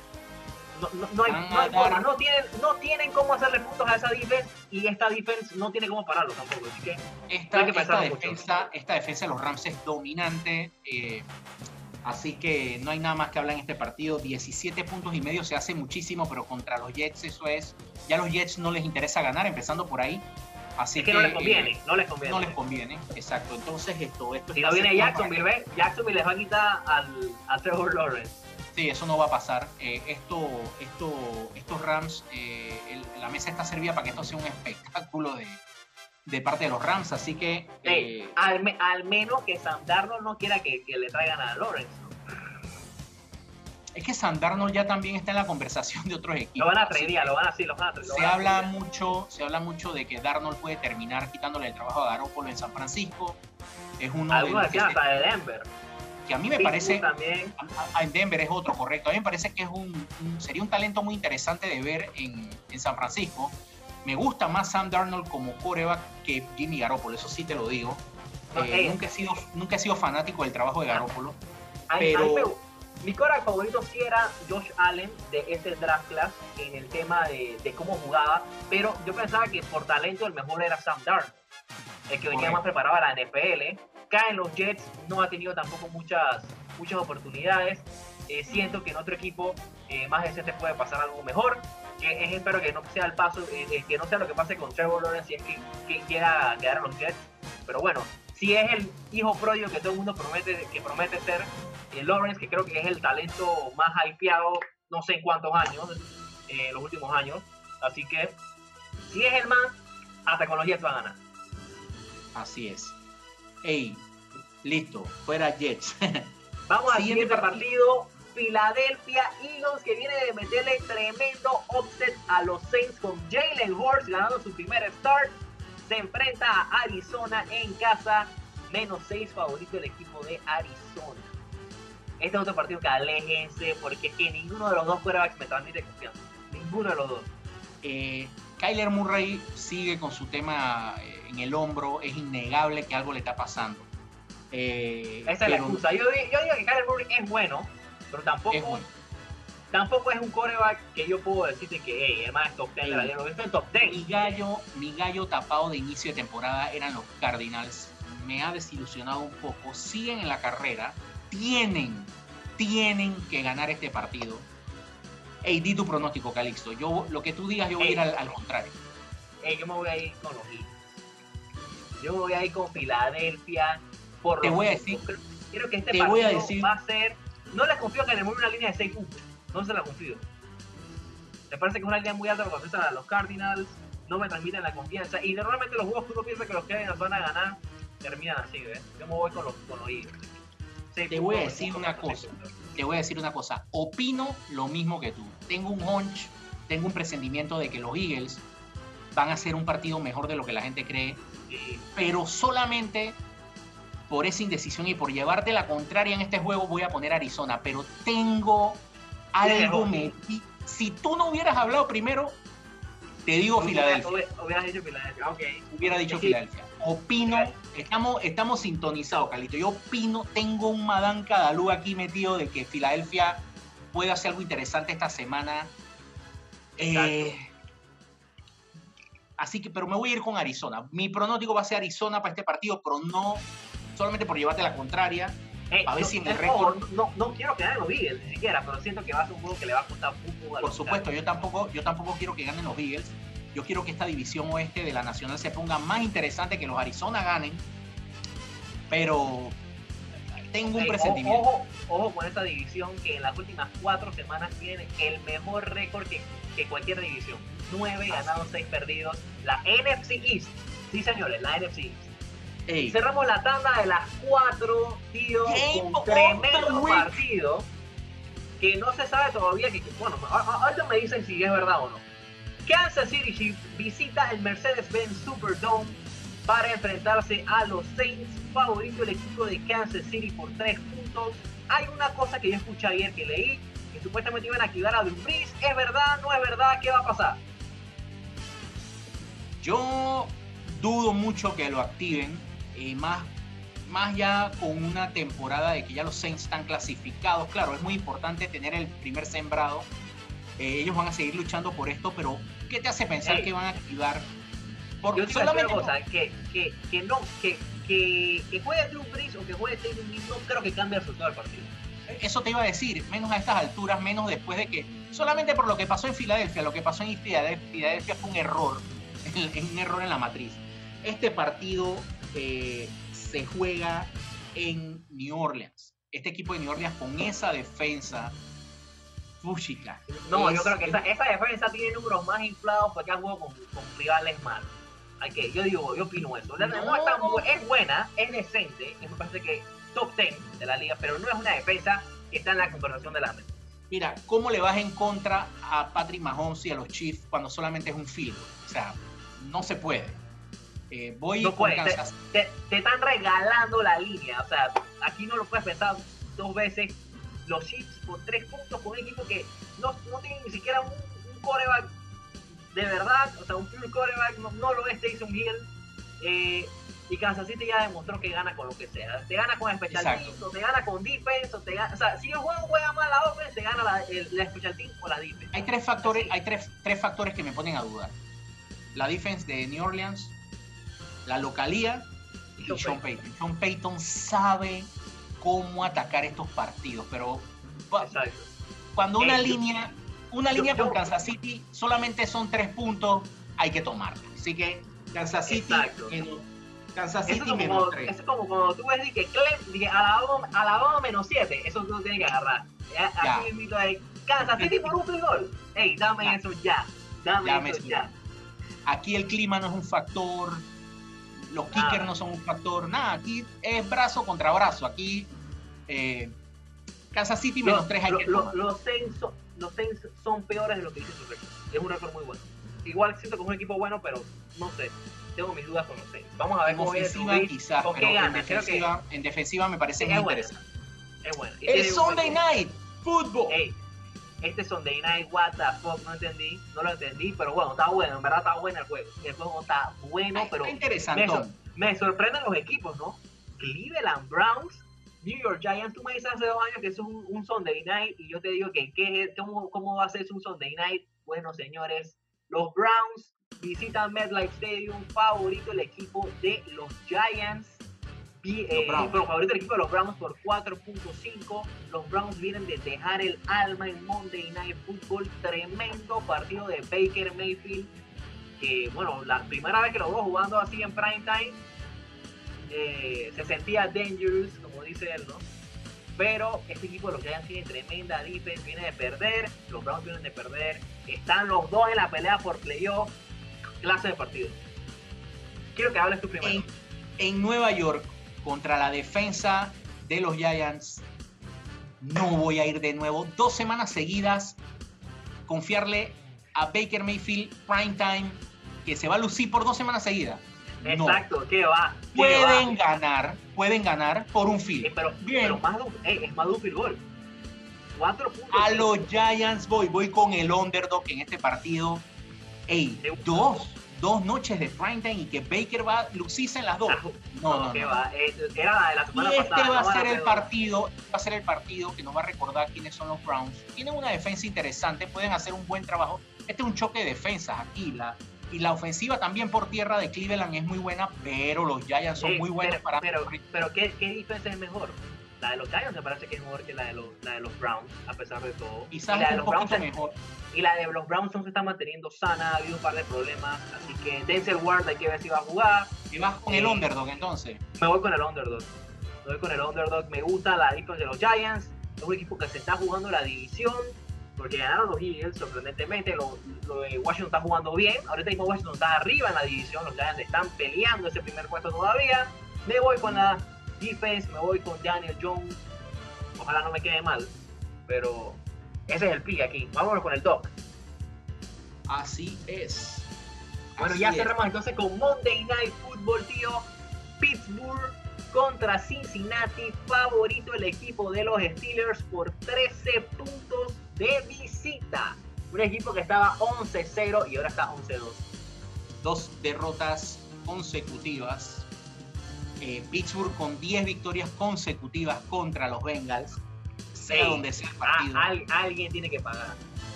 no, no, no hay, no hay forma, no tienen, no tienen cómo hacerle puntos a esa defense y esta defense no tiene cómo pararlo tampoco. Así que Esta, Hay que esta pensarlo mucho. defensa, esta defensa de los Rams es dominante. eh, así que no hay nada más que hablar en este partido. 17 puntos y medio se hace muchísimo, pero contra los Jets eso es. Ya a los Jets no les interesa ganar, empezando por ahí. Así es que no les conviene, eh, no les conviene. no les conviene, exacto. Entonces esto, esto Si no viene Jacksonville, ¿ves? Jacksonville les va a quitar al, a Trevor Lawrence. Sí, eso no va a pasar. Eh, esto, esto, estos Rams, eh, el- la mesa está servida para que esto sea un espectáculo de, de parte de los Rams. Así que eh, al, me- al menos que Sam Darnold no quiera que, que le traigan a Lawrence. ¿no? es que Sam Darnold ya también está en la conversación de otros equipos. Lo van a tradear, que lo van a, sí, lo van a tradear. Se habla mucho, se habla mucho de que Darnold puede terminar quitándole el trabajo a Garoppolo en San Francisco. Es uno de Algunos los decían se- hasta de Denver. que a mí me Pittsburgh parece también. a- a- en Denver es otro, correcto. A mí me parece que es un, un- sería un talento muy interesante de ver en, en San Francisco. Me gusta más Sam Darnold como coreback que Jimmy Garoppolo, eso sí te lo digo. Eh, nunca, he sido, nunca he sido fanático del trabajo de Garoppolo. A, mí- a mí pero- Mi coreback favorito sí era Josh Allen de ese draft class en el tema de, de cómo jugaba, pero yo pensaba que por talento el mejor era Sam Darnold, el que venía más preparado a la NFL. Caen los Jets, no ha tenido tampoco muchas, muchas oportunidades. Eh, siento que en otro equipo eh, más decente puede pasar algo mejor. Que es, espero que no sea el paso, eh, eh, que no sea lo que pase con Trevor Lawrence si es que, que quiera quedar en los Jets. Pero bueno, si es el hijo pródigo que todo el mundo promete, que promete ser, eh, Lawrence, que creo que es el talento más hypeado, no sé en cuántos años, eh, los últimos años. Así que, si es el más, hasta con los Jets va a ganar. Así es. Ey, listo, fuera Jets. Vamos al Siguiente siguiente partido. Philadelphia Eagles que viene de meterle tremendo offset a los Saints con Jalen Hurts ganando su primer start. Se enfrenta a Arizona en casa. Menos 6 favorito el equipo de Arizona. Este es otro partido que aléjense porque es que ninguno de los dos quarterbacks me transmite confianza. Ninguno de los dos. Eh, Kyler Murray sigue con su tema eh, en el hombro, es innegable que algo le está pasando. Eh, Esa es la excusa. Yo, yo digo que Kyler Murray es bueno, pero tampoco es bueno. tampoco es un coreback que yo puedo decirte que hey, el más top 10 de la liga. En top 10. Mi gallo, mi gallo tapado de inicio de temporada eran los Cardinals. Me ha desilusionado un poco. Siguen en la carrera. Tienen, tienen que ganar este partido. Ey, di tu pronóstico, Calixto. Yo, lo que tú digas, yo voy a ir Ey. al, al contrario. Hey, yo me voy a ir con los. Yo me voy a ir con Filadelfia. Por Te voy a decir- Creo, creo que este te partido voy a decir- va a ser. No les confío que le mueva una línea de 6 puntos. No se la confío. Me parece que es una línea muy alta para confesar a los Cardinals. No me transmiten la confianza. Y normalmente los juegos que uno piensa que los Cardinals van a ganar terminan así, ¿ves? Yo me voy con los, con los Eagles. Te voy a decir una cosa. te voy a decir una cosa. Opino lo mismo que tú. Tengo un hunch, tengo un presentimiento de que los Eagles van a hacer un partido mejor de lo que la gente cree, Sí. pero solamente por esa indecisión y por llevarte la contraria en este juego voy a poner Arizona, pero tengo algo Tienes meti- Si tú no hubieras hablado primero, te digo Filadelfia. Hubiera- Hubieras dicho Filadelfia. Ok. Hubiera dicho Sí. Filadelfia. Opino, estamos, estamos sintonizados, Calito. Yo opino, tengo un Madán Cadalú aquí metido de que Filadelfia puede hacer algo interesante esta semana. Eh, así que, pero me voy a ir con Arizona. Mi pronóstico va a ser Arizona para este partido, pero no solamente por llevarte la contraria. Eh, A ver no, si en el récord- No, no quiero que ganen los Eagles ni siquiera, pero siento que va a ser un juego que le va a costar fútbol a Por supuesto, yo tampoco, yo tampoco quiero que ganen los Eagles. Yo quiero que esta división oeste de la Nacional se ponga más interesante, que los Arizona ganen. Pero tengo un presentimiento. Ojo, ojo con esta división que en las últimas cuatro semanas tiene el mejor récord que, que cualquier división. Nueve Así ganados, seis perdidos. La NFC East. Sí, señores, la NFC East. Ey, Cerramos la tanda de las cuatro, tío, con tremendo partido que no se sabe todavía que, bueno, ahorita me dicen si es verdad o no. Kansas City Chiefs visita el Mercedes-Benz Superdome para enfrentarse a los Saints, favorito el equipo de Kansas City por tres puntos. Hay una cosa que yo escuché ayer que leí, que supuestamente iban a activar a Drew Brees. ¿Es verdad? ¿No es verdad? ¿Qué va a pasar? yo dudo mucho que lo activen. Y más, más ya con una temporada de que ya los Saints están clasificados. Claro, es muy importante tener el primer sembrado. Eh, ellos van a seguir luchando por esto, pero ¿qué te hace pensar que van a activar? Por, Yo solamente una cosa, que, que, que no, que, que, que juegue Drew Brees o que juegue Taylor no creo que cambie el resultado del partido. Eso te iba a decir, menos a estas alturas, menos después de que, solamente por lo que pasó en Filadelfia, lo que pasó en Filadelfia, fue un error, un error en la matriz. Este partido eh, se juega en New Orleans. Este equipo de New Orleans con esa defensa, Fushika. No, es- yo creo que esa, esa defensa tiene números más inflados porque ha jugado con, con rivales malos. Hay que, yo digo, yo opino eso. La- no es, tan bu- es buena, es decente, y me parece que top 10 de la liga, pero no es una defensa que está en la conversación de la mesa. Mira, ¿cómo le vas en contra a Patrick Mahomes y a los Chiefs cuando solamente es un field? O sea, no se puede. Eh, voy No Te, te están regalando la línea, o sea, aquí no lo puedes pensar dos veces. Los Chiefs por tres puntos con un equipo que no, no tiene ni siquiera un, un coreback de verdad, o sea, un pure coreback, no, no lo es Taysom Hill. Eh, Y Kansas City ya demostró que gana con lo que sea. Te gana con special teams, o te gana con defense, o te gana... O sea, si el juego juega mal la offense, te gana la, el, la special team o la defense. Hay tres factores, hay tres, tres factores que me ponen a dudar. La defense de New Orleans, la localía y Sean Sean Payton. Sean Payton sabe cómo atacar estos partidos, pero Exacto. cuando una Eh, línea, una yo- línea yo- con Kansas City solamente son tres puntos, hay que tomarla. Así que Kansas City, Exacto. menos- Kansas Eso City es, como, menos como- tres. eso es como cuando tú ves que que Alabama, Alabama menos 7, eso tú tienes que agarrar. Ya, Ya. Aquí mismo hay Kansas City por un free goal. Ey, dame Ya. eso ya. Dame Dame eso eso ya. Aquí el clima no es un factor, los kickers no son un factor, nada, aquí es brazo contra brazo. Aquí eh, Kansas City menos Los, tres hay lo- que lo- los Saints son, los Saints son peores de lo que dice su récord. Es un récord muy bueno. Igual siento que es un equipo bueno, pero no sé. Tengo mis dudas con los Saints. Vamos a ver En cómo ofensiva subir. quizás, pero en. Creo que defensiva, en defensiva me parece muy es interesante. es bueno. El Sunday. Night Football. Este Sunday Night, what the fuck, no entendí, no lo entendí, pero bueno, está bueno, en verdad está bueno el juego. El juego está bueno, Ay, pero está interesante. me, me sorprenden los equipos, ¿no? Cleveland Browns, New York Giants, tú me dices hace dos años que eso es un, un Sunday Night y yo te digo que ¿qué, cómo, ¿cómo va a ser un Sunday Night? Bueno, señores, los Browns visitan MetLife Stadium, favorito el equipo de los Giants. Vi- Los eh, bueno, favorito el equipo de los Browns por 4.5. Los Browns vienen de dejar el alma en Monday Night Football. Tremendo partido de Baker Mayfield. Que bueno, la primera vez que lo veo jugando así en prime time, eh, se sentía dangerous, como dice él, ¿no? Pero este equipo de los Giants tiene tremenda defense, viene de perder, los Browns vienen de perder, están los dos en la pelea por playoff, clase de partido. Quiero que hables tú primero. En, en Nueva York, contra la defensa de los Giants, no voy a ir de nuevo. Dos semanas seguidas, confiarle a Baker Mayfield prime time, que se va a lucir por dos semanas seguidas. No. Exacto, ¿qué va? ¿Qué Pueden va? ganar, pueden ganar por un Eh, field. pero, Bien. pero más eh, es más de un field goal. Cuatro puntos. A los Giants voy, voy con el underdog en este partido. Ey, dos, dos noches de prime time y que Baker va a lucirse en las dos. No, No, no, ¿qué no. va? Era la de la Y semana este pasada. va a ser el partido, va a ser el partido que nos va a recordar quiénes son los Browns. Tienen una defensa interesante, pueden hacer un buen trabajo. Este es un choque de defensas aquí. La, y la ofensiva también por tierra de Cleveland es muy buena, pero los Giants son muy buenos pero, para Pero, pero ¿qué, ¿qué defensa es mejor? La de los Giants me parece que es mejor que la de los, la de los Browns, a pesar de todo. quizás y, la de un los poquito Browns, mejor. Y la de los Browns se está manteniendo sana, ha habido un par de problemas. Así que Denzel Ward hay que ver si va a jugar. Y vas con el Eh, underdog entonces. Me voy con el underdog. Me voy con el underdog. Me gusta la defensa de los Giants. Es un equipo que se está jugando la división. Porque ganaron los Eagles, sorprendentemente. Lo, lo de Washington está jugando bien. Ahorita mismo Washington está arriba en la división. Los Giants están peleando ese primer puesto todavía. Me voy con la defense. Me voy con Daniel Jones. Ojalá no me quede mal. Pero ese es el pick aquí. Vámonos con el top. Así es. Bueno, Así ya es. cerramos entonces con Monday Night Football, tío. Pittsburgh contra Cincinnati. Favorito el equipo de los Steelers por 13 puntos de visita. Un equipo que estaba 11-0 y ahora está 11-2. Dos derrotas consecutivas. Eh, Pittsburgh con 10 victorias consecutivas contra los Bengals. Donde sea el Ah, partido. al- alguien tiene que pagar.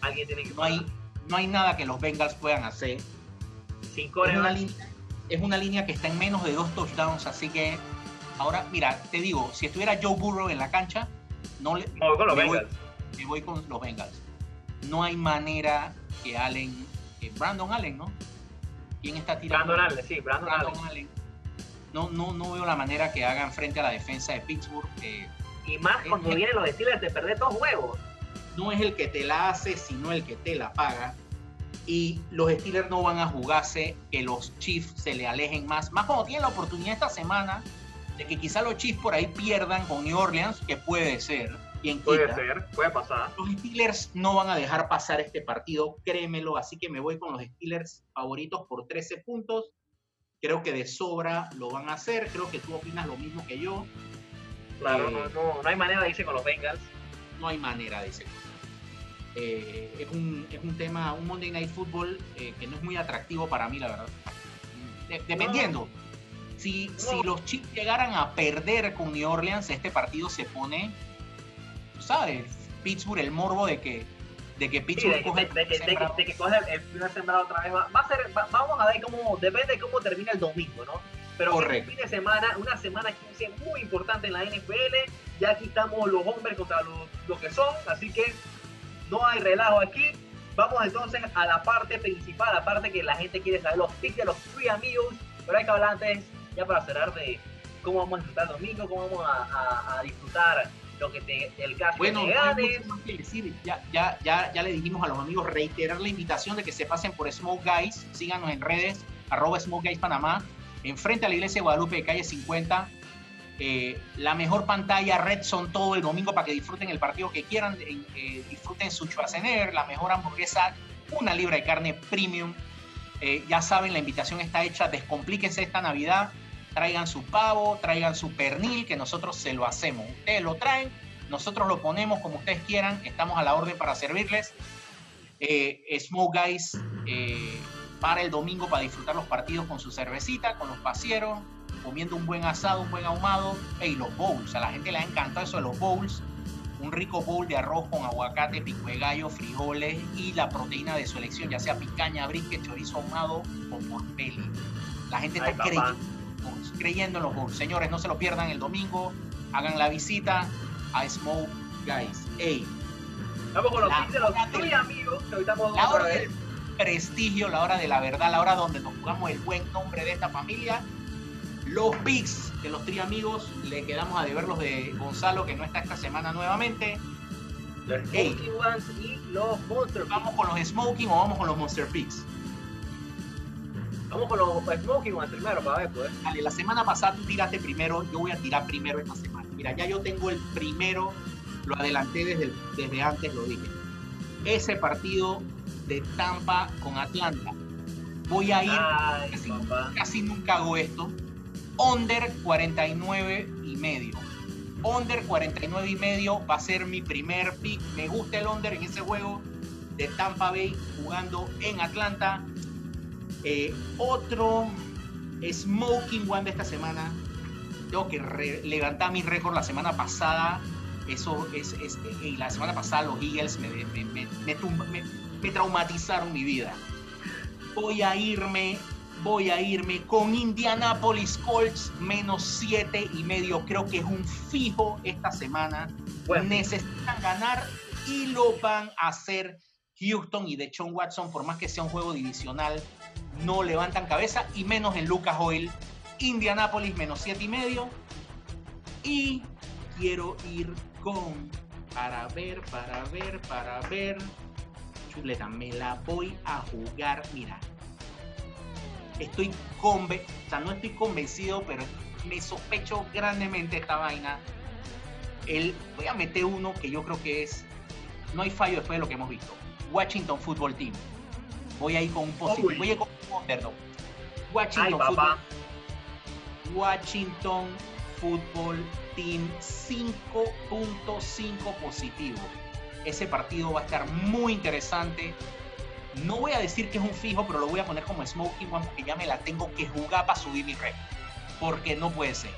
Alguien tiene que no, pagar. hay, no hay nada que los Bengals puedan hacer. Sin Es una, línea, es una línea que está en menos de dos touchdowns, así que ahora, mira, te digo, si estuviera Joe Burrow en la cancha, no le, Me voy con los me voy- me voy con los Bengals. No hay manera que Allen, que Brandon Allen, ¿no? ¿Quién está tirando? Brandon Allen, sí, Brandon, Brandon Allen. Allen. No, no, no veo la manera que hagan frente a la defensa de Pittsburgh. Y más cuando Eh, vienen los Steelers de perder dos juegos. no es el que te la hace, sino el que te la paga. Y los Steelers no van a jugarse que los Chiefs se le alejen más. Más cuando tienen la oportunidad esta semana de que quizá los Chiefs por ahí pierdan con New Orleans, que puede ser. Quien quita. ser, puede pasar. Los Steelers no van a dejar pasar este partido, créemelo. Así que me voy con los Steelers favoritos por 13 puntos. Creo que de sobra lo van a hacer. Creo que tú opinas lo mismo que yo. Claro, Eh, no, no, no hay manera de irse con los Bengals. no hay manera de ese eh, es, un, es un tema, un Monday Night Football eh, que no es muy atractivo para mí, la verdad. De- dependiendo, Si, si los Chiefs llegaran a perder con New Orleans, este partido se pone, ¿sabes? Pittsburgh, el morbo de que, de que Pittsburgh coge de- de que- de que- sembrado. de que coge el primer sembrado otra vez. Va, va a ser, va- vamos a ver cómo, depende de cómo termina el domingo, ¿no? Pero Correcto. este fin de semana, una semana 15 muy importante en la NFL. Ya aquí estamos los hombres contra los, los que son, así que no hay relajo aquí. Vamos entonces a la parte principal, la parte que la gente quiere saber, los picks de los free amigos. Pero hay que hablar antes, ya para cerrar, de cómo vamos a disfrutar el domingo, cómo vamos a, a- a disfrutar lo que te, el caso Bueno, que te no más que decir. Ya, ya, ya, ya le dijimos a los amigos reiterar la invitación de que se pasen por Smoke Guys, síganos en redes, arroba Smoke Guys Panamá, enfrente a la iglesia de Guadalupe de calle 50. Eh, la mejor pantalla Red son todo el domingo para que disfruten el partido que quieran, eh, eh, disfruten su Schwarzenegger, la mejor hamburguesa, una libra de carne premium. Ya saben, la invitación está hecha, descomplíquense esta Navidad, traigan su pavo, traigan su pernil, que nosotros se lo hacemos. Ustedes lo traen, nosotros lo ponemos como ustedes quieran, estamos a la orden para servirles. Smoke Guys para el domingo para disfrutar los partidos con su cervecita, con los pasieros, comiendo un buen asado, un buen ahumado. Y los bowls, a la gente le ha encantado eso de los bowls. Un rico bowl de arroz con aguacate, pico de gallo, frijoles y la proteína de su elección, ya sea picaña, brisket, chorizo ahumado o porpeli. La gente Ay, está creyendo, en los bowls, creyendo en los bowls. Señores, no se lo pierdan el domingo. Hagan la visita a Smoke Guys. Ey, Vamos con los La de los del- free amigos, que ahorita prestigio, la hora de la verdad, la hora donde nos jugamos el buen nombre de esta familia. Los picks de los tri amigos, le quedamos a deber los de Gonzalo, que no está esta semana nuevamente. Los Ey. Smoking Ones y los Monster ¿Vamos con los Smoking o vamos con los Monster Picks? Vamos con los Smoking Ones primero para ver, pues. Dale, la semana pasada tú tiraste primero, yo voy a tirar primero esta semana. Mira, ya yo tengo el primero, lo adelanté desde, desde antes, lo dije. Ese partido de Tampa con Atlanta. Voy a ir Ay, casi, nunca hago esto. Under 49 y medio. Under 49 y medio va a ser mi primer pick. Me gusta el under en ese juego de Tampa Bay jugando en Atlanta. Eh, otro Smoking One de esta semana. Tengo que levantar mi récord la semana pasada. Eso es, es- y la semana pasada los Eagles me, me- me- me tumba- me- traumatizaron mi vida. Voy a irme, voy a irme con Indianapolis Colts menos siete y medio. Creo que es un fijo esta semana. Bueno, Necesitan ganar y lo van a hacer Houston y de Watson, por más que sea un juego divisional, no levantan cabeza y menos en Lucas Oil. Indianapolis menos siete y medio. Y quiero ir con para ver, para ver, para ver. Chuleta, me la voy a jugar. Mira, estoy conve o sea, no estoy convencido, pero me sospecho grandemente esta vaina. El, voy a meter uno que yo creo que es. No hay fallo después de lo que hemos visto. Washington Football Team. Voy a ir con un positivo. Uy. Voy a ir con un ay, Washington. Football Washington Football Team 5.5 positivo. Ese partido va a estar muy interesante. No voy a decir que es un fijo, pero lo voy a poner como Smoking One porque ya me la tengo que jugar para subir mi red. Porque no puede ser.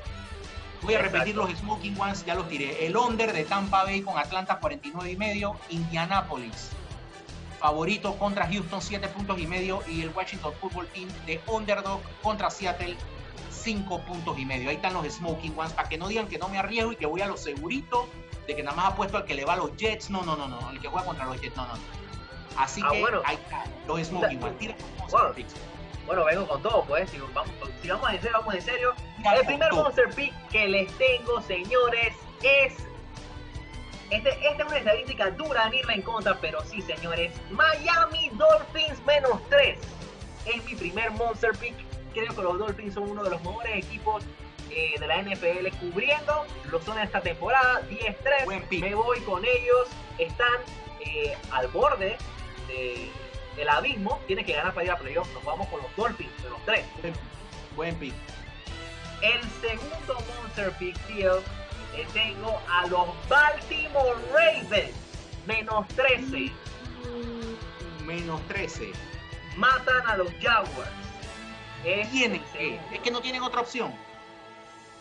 Voy a repetir Exacto. los Smoking Ones, ya los tiré. El under de Tampa Bay con Atlanta 49 y medio. Indianapolis favorito contra Houston 7 puntos y medio. Y el Washington Football Team de underdog contra Seattle 5 puntos y medio. Ahí están los Smoking Ones para que no digan que no me arriesgo y que voy a lo segurito de que nada más apuesto al que le va a los Jets. No, no, no, no. El que juega contra los Jets. No, no, no. Así Ah, que bueno. ahí está. Los Smoking Ones. Tira tus Monster Bueno. Picks. Bueno, vengo con todo, pues. Si vamos, si vamos en serio, vamos en serio. Tira El primer todo. Monster Pick que les tengo, señores, es. Este, esta es una estadística dura en irla en contra, pero sí, señores. Miami Dolphins menos 3. Es mi primer Monster Pick. Creo que los Dolphins son uno de los mejores equipos eh, de la NFL cubriendo. Lo son esta temporada. 10-3. Buen pick. Me voy con ellos. Están eh, al borde de- del abismo. Tienen que ganar para ir a playoffs. Nos vamos con los Dolphins, menos 3. Buen pick. Buen pick. El segundo Monster Pick, tío, eh, tengo a los Baltimore Ravens, menos 13. Menos 13. Matan a los Jaguars. es, Tiene el que, segundo. es que no tienen otra opción.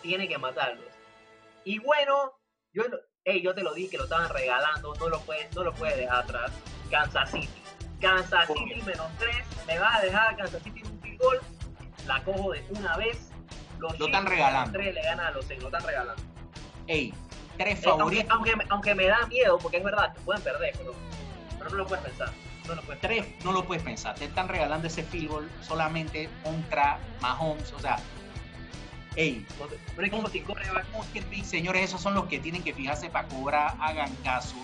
Tiene que matarlos. Y bueno, yo, lo- ey, yo te lo dije que lo estaban regalando, no lo puedes, no lo puedes dejar atrás. Kansas City. Kansas ¿Por City menos 3, me vas a dejar a Kansas City un field goal, la cojo de una vez. Los Lo están regalando. menos 3 le ganan a los Saints, lo están regalando. Ey, tres aunque, favoritos, aunque, me- aunque me da miedo, porque es verdad, pueden perder, pero, pero no lo puedes pensar. No lo puedes tres no lo puedes pensar. Te están regalando ese field goal solamente contra Mahomes. O sea, ey. Un equipo sin coreback. Monster Picks, señores, esos son los que tienen que fijarse para cobrar, hagan caso.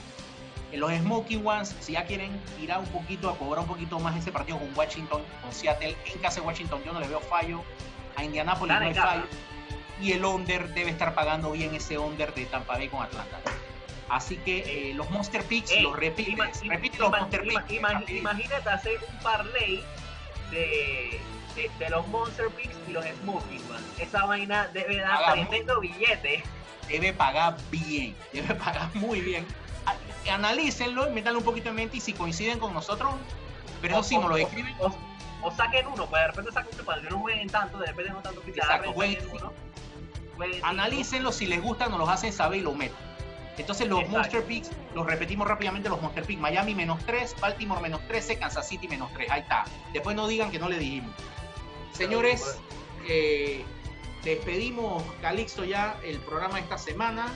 Los Smoky Ones, si ya quieren tirar un poquito, a cobrar un poquito más ese partido con Washington, con Seattle, en casa de Washington yo no le veo fallo, a Indianapolis no hay fallo, y el under debe estar pagando bien ese under de Tampa Bay con Atlanta. Así que eh, los Monster Picks los repites, ima- ima- repite los ima- Monster Picks. imagínate hacer un parlay de, de, de los Monster Picks y los Ones. Esa vaina debe dar Hagamos. tremendo billete. debe pagar bien, debe pagar muy bien. Analícenlo y métanle un poquito en mente y si coinciden con nosotros, pero eso sí, O- nos lo escriben. O, o saquen uno, pues de repente saquen uno para que no jueguen tanto, de repente no tanto se Exacto, jueguen uno. Analícenlo, si les gusta, nos los hacen saber y lo meten. Entonces los Exacto. Monster Picks, los repetimos rápidamente, los Monster Picks, Miami menos 3, Baltimore menos 13, Kansas City menos 3, ahí está. Después no digan que no le dijimos. Señores, eh, despedimos Calixto ya el programa de esta semana.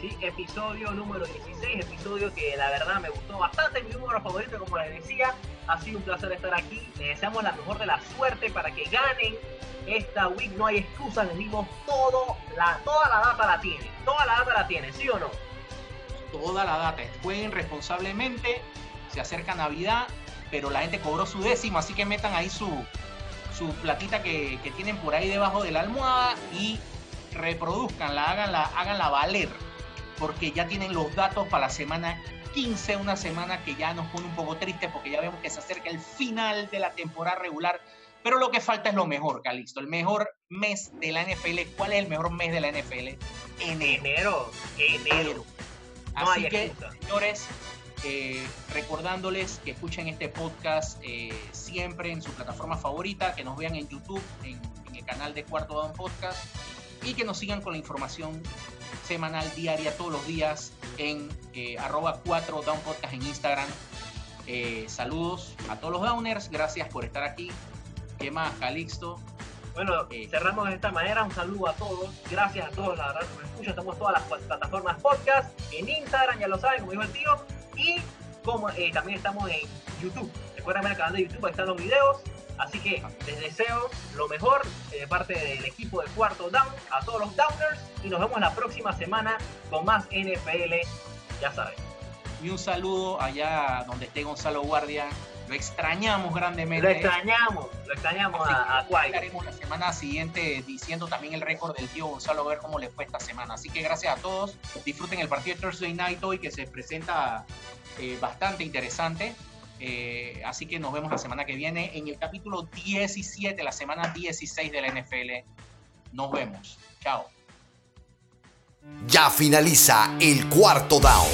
Sí, episodio número 16, episodio que la verdad me gustó bastante, mi número favorito, como les decía. Ha sido un placer estar aquí. Les deseamos la mejor de la suerte para que ganen esta week. No hay excusa, les dimos todo, la, toda la data la tienen. Toda la data la tienen, ¿sí o no? toda la data. Jueguen responsablemente, se acerca Navidad, pero la gente cobró su décimo, así que metan ahí su, su platita que, que tienen por ahí debajo de la almohada y reproduzcanla, háganla, háganla valer, porque ya tienen los datos para la semana 15, una semana que ya nos pone un poco triste porque ya vemos que se acerca el final de la temporada regular. Pero lo que falta es lo mejor, Calixto. El mejor mes de la NFL. ¿Cuál es el mejor mes de la NFL? Enero. Enero, enero. Así que, señores, eh, recordándoles que escuchen este podcast eh, siempre en su plataforma favorita, que nos vean en YouTube, en, en el canal de Cuarto Down Podcast, y que nos sigan con la información semanal, diaria, todos los días en eh, arroba 4 Down Podcast en Instagram. Eh, saludos a todos los downers, gracias por estar aquí. ¿Qué más, Calixto? Bueno, Eh. cerramos de esta manera. Un saludo a todos. Gracias a todos, la verdad, nos escuchan. Estamos todas las plat- plataformas podcast. En Instagram, ya lo saben, como dijo el tío. Y como eh, también estamos en YouTube. Recuerden ver el canal de YouTube, ahí están los videos. Así que les deseo lo mejor eh, de parte del equipo de Cuarto Down, a todos los Downers. Y nos vemos la próxima semana con más NFL. Ya saben. Y un saludo allá donde esté Gonzalo Guardia. Lo extrañamos grandemente. Lo extrañamos, lo extrañamos Así a, a Quay. estaremos la semana siguiente diciendo también el récord del tío Gonzalo, a ver cómo le fue esta semana. Así que gracias a todos. Disfruten el partido de Thursday Night hoy que se presenta eh, bastante interesante. Eh, así que nos vemos la semana que viene en el capítulo 17, la semana 16 de la NFL. Nos vemos. Chao. Ya finaliza el cuarto down.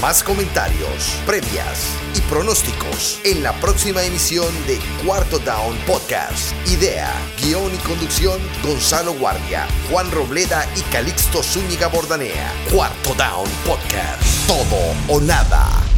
Más comentarios, previas y pronósticos en la próxima emisión de Cuarto Down Podcast. Idea, guion y conducción Gonzalo Guardia, Juan Robleda y Calixto Zúñiga Bordanea. Cuarto Down Podcast. Todo o nada.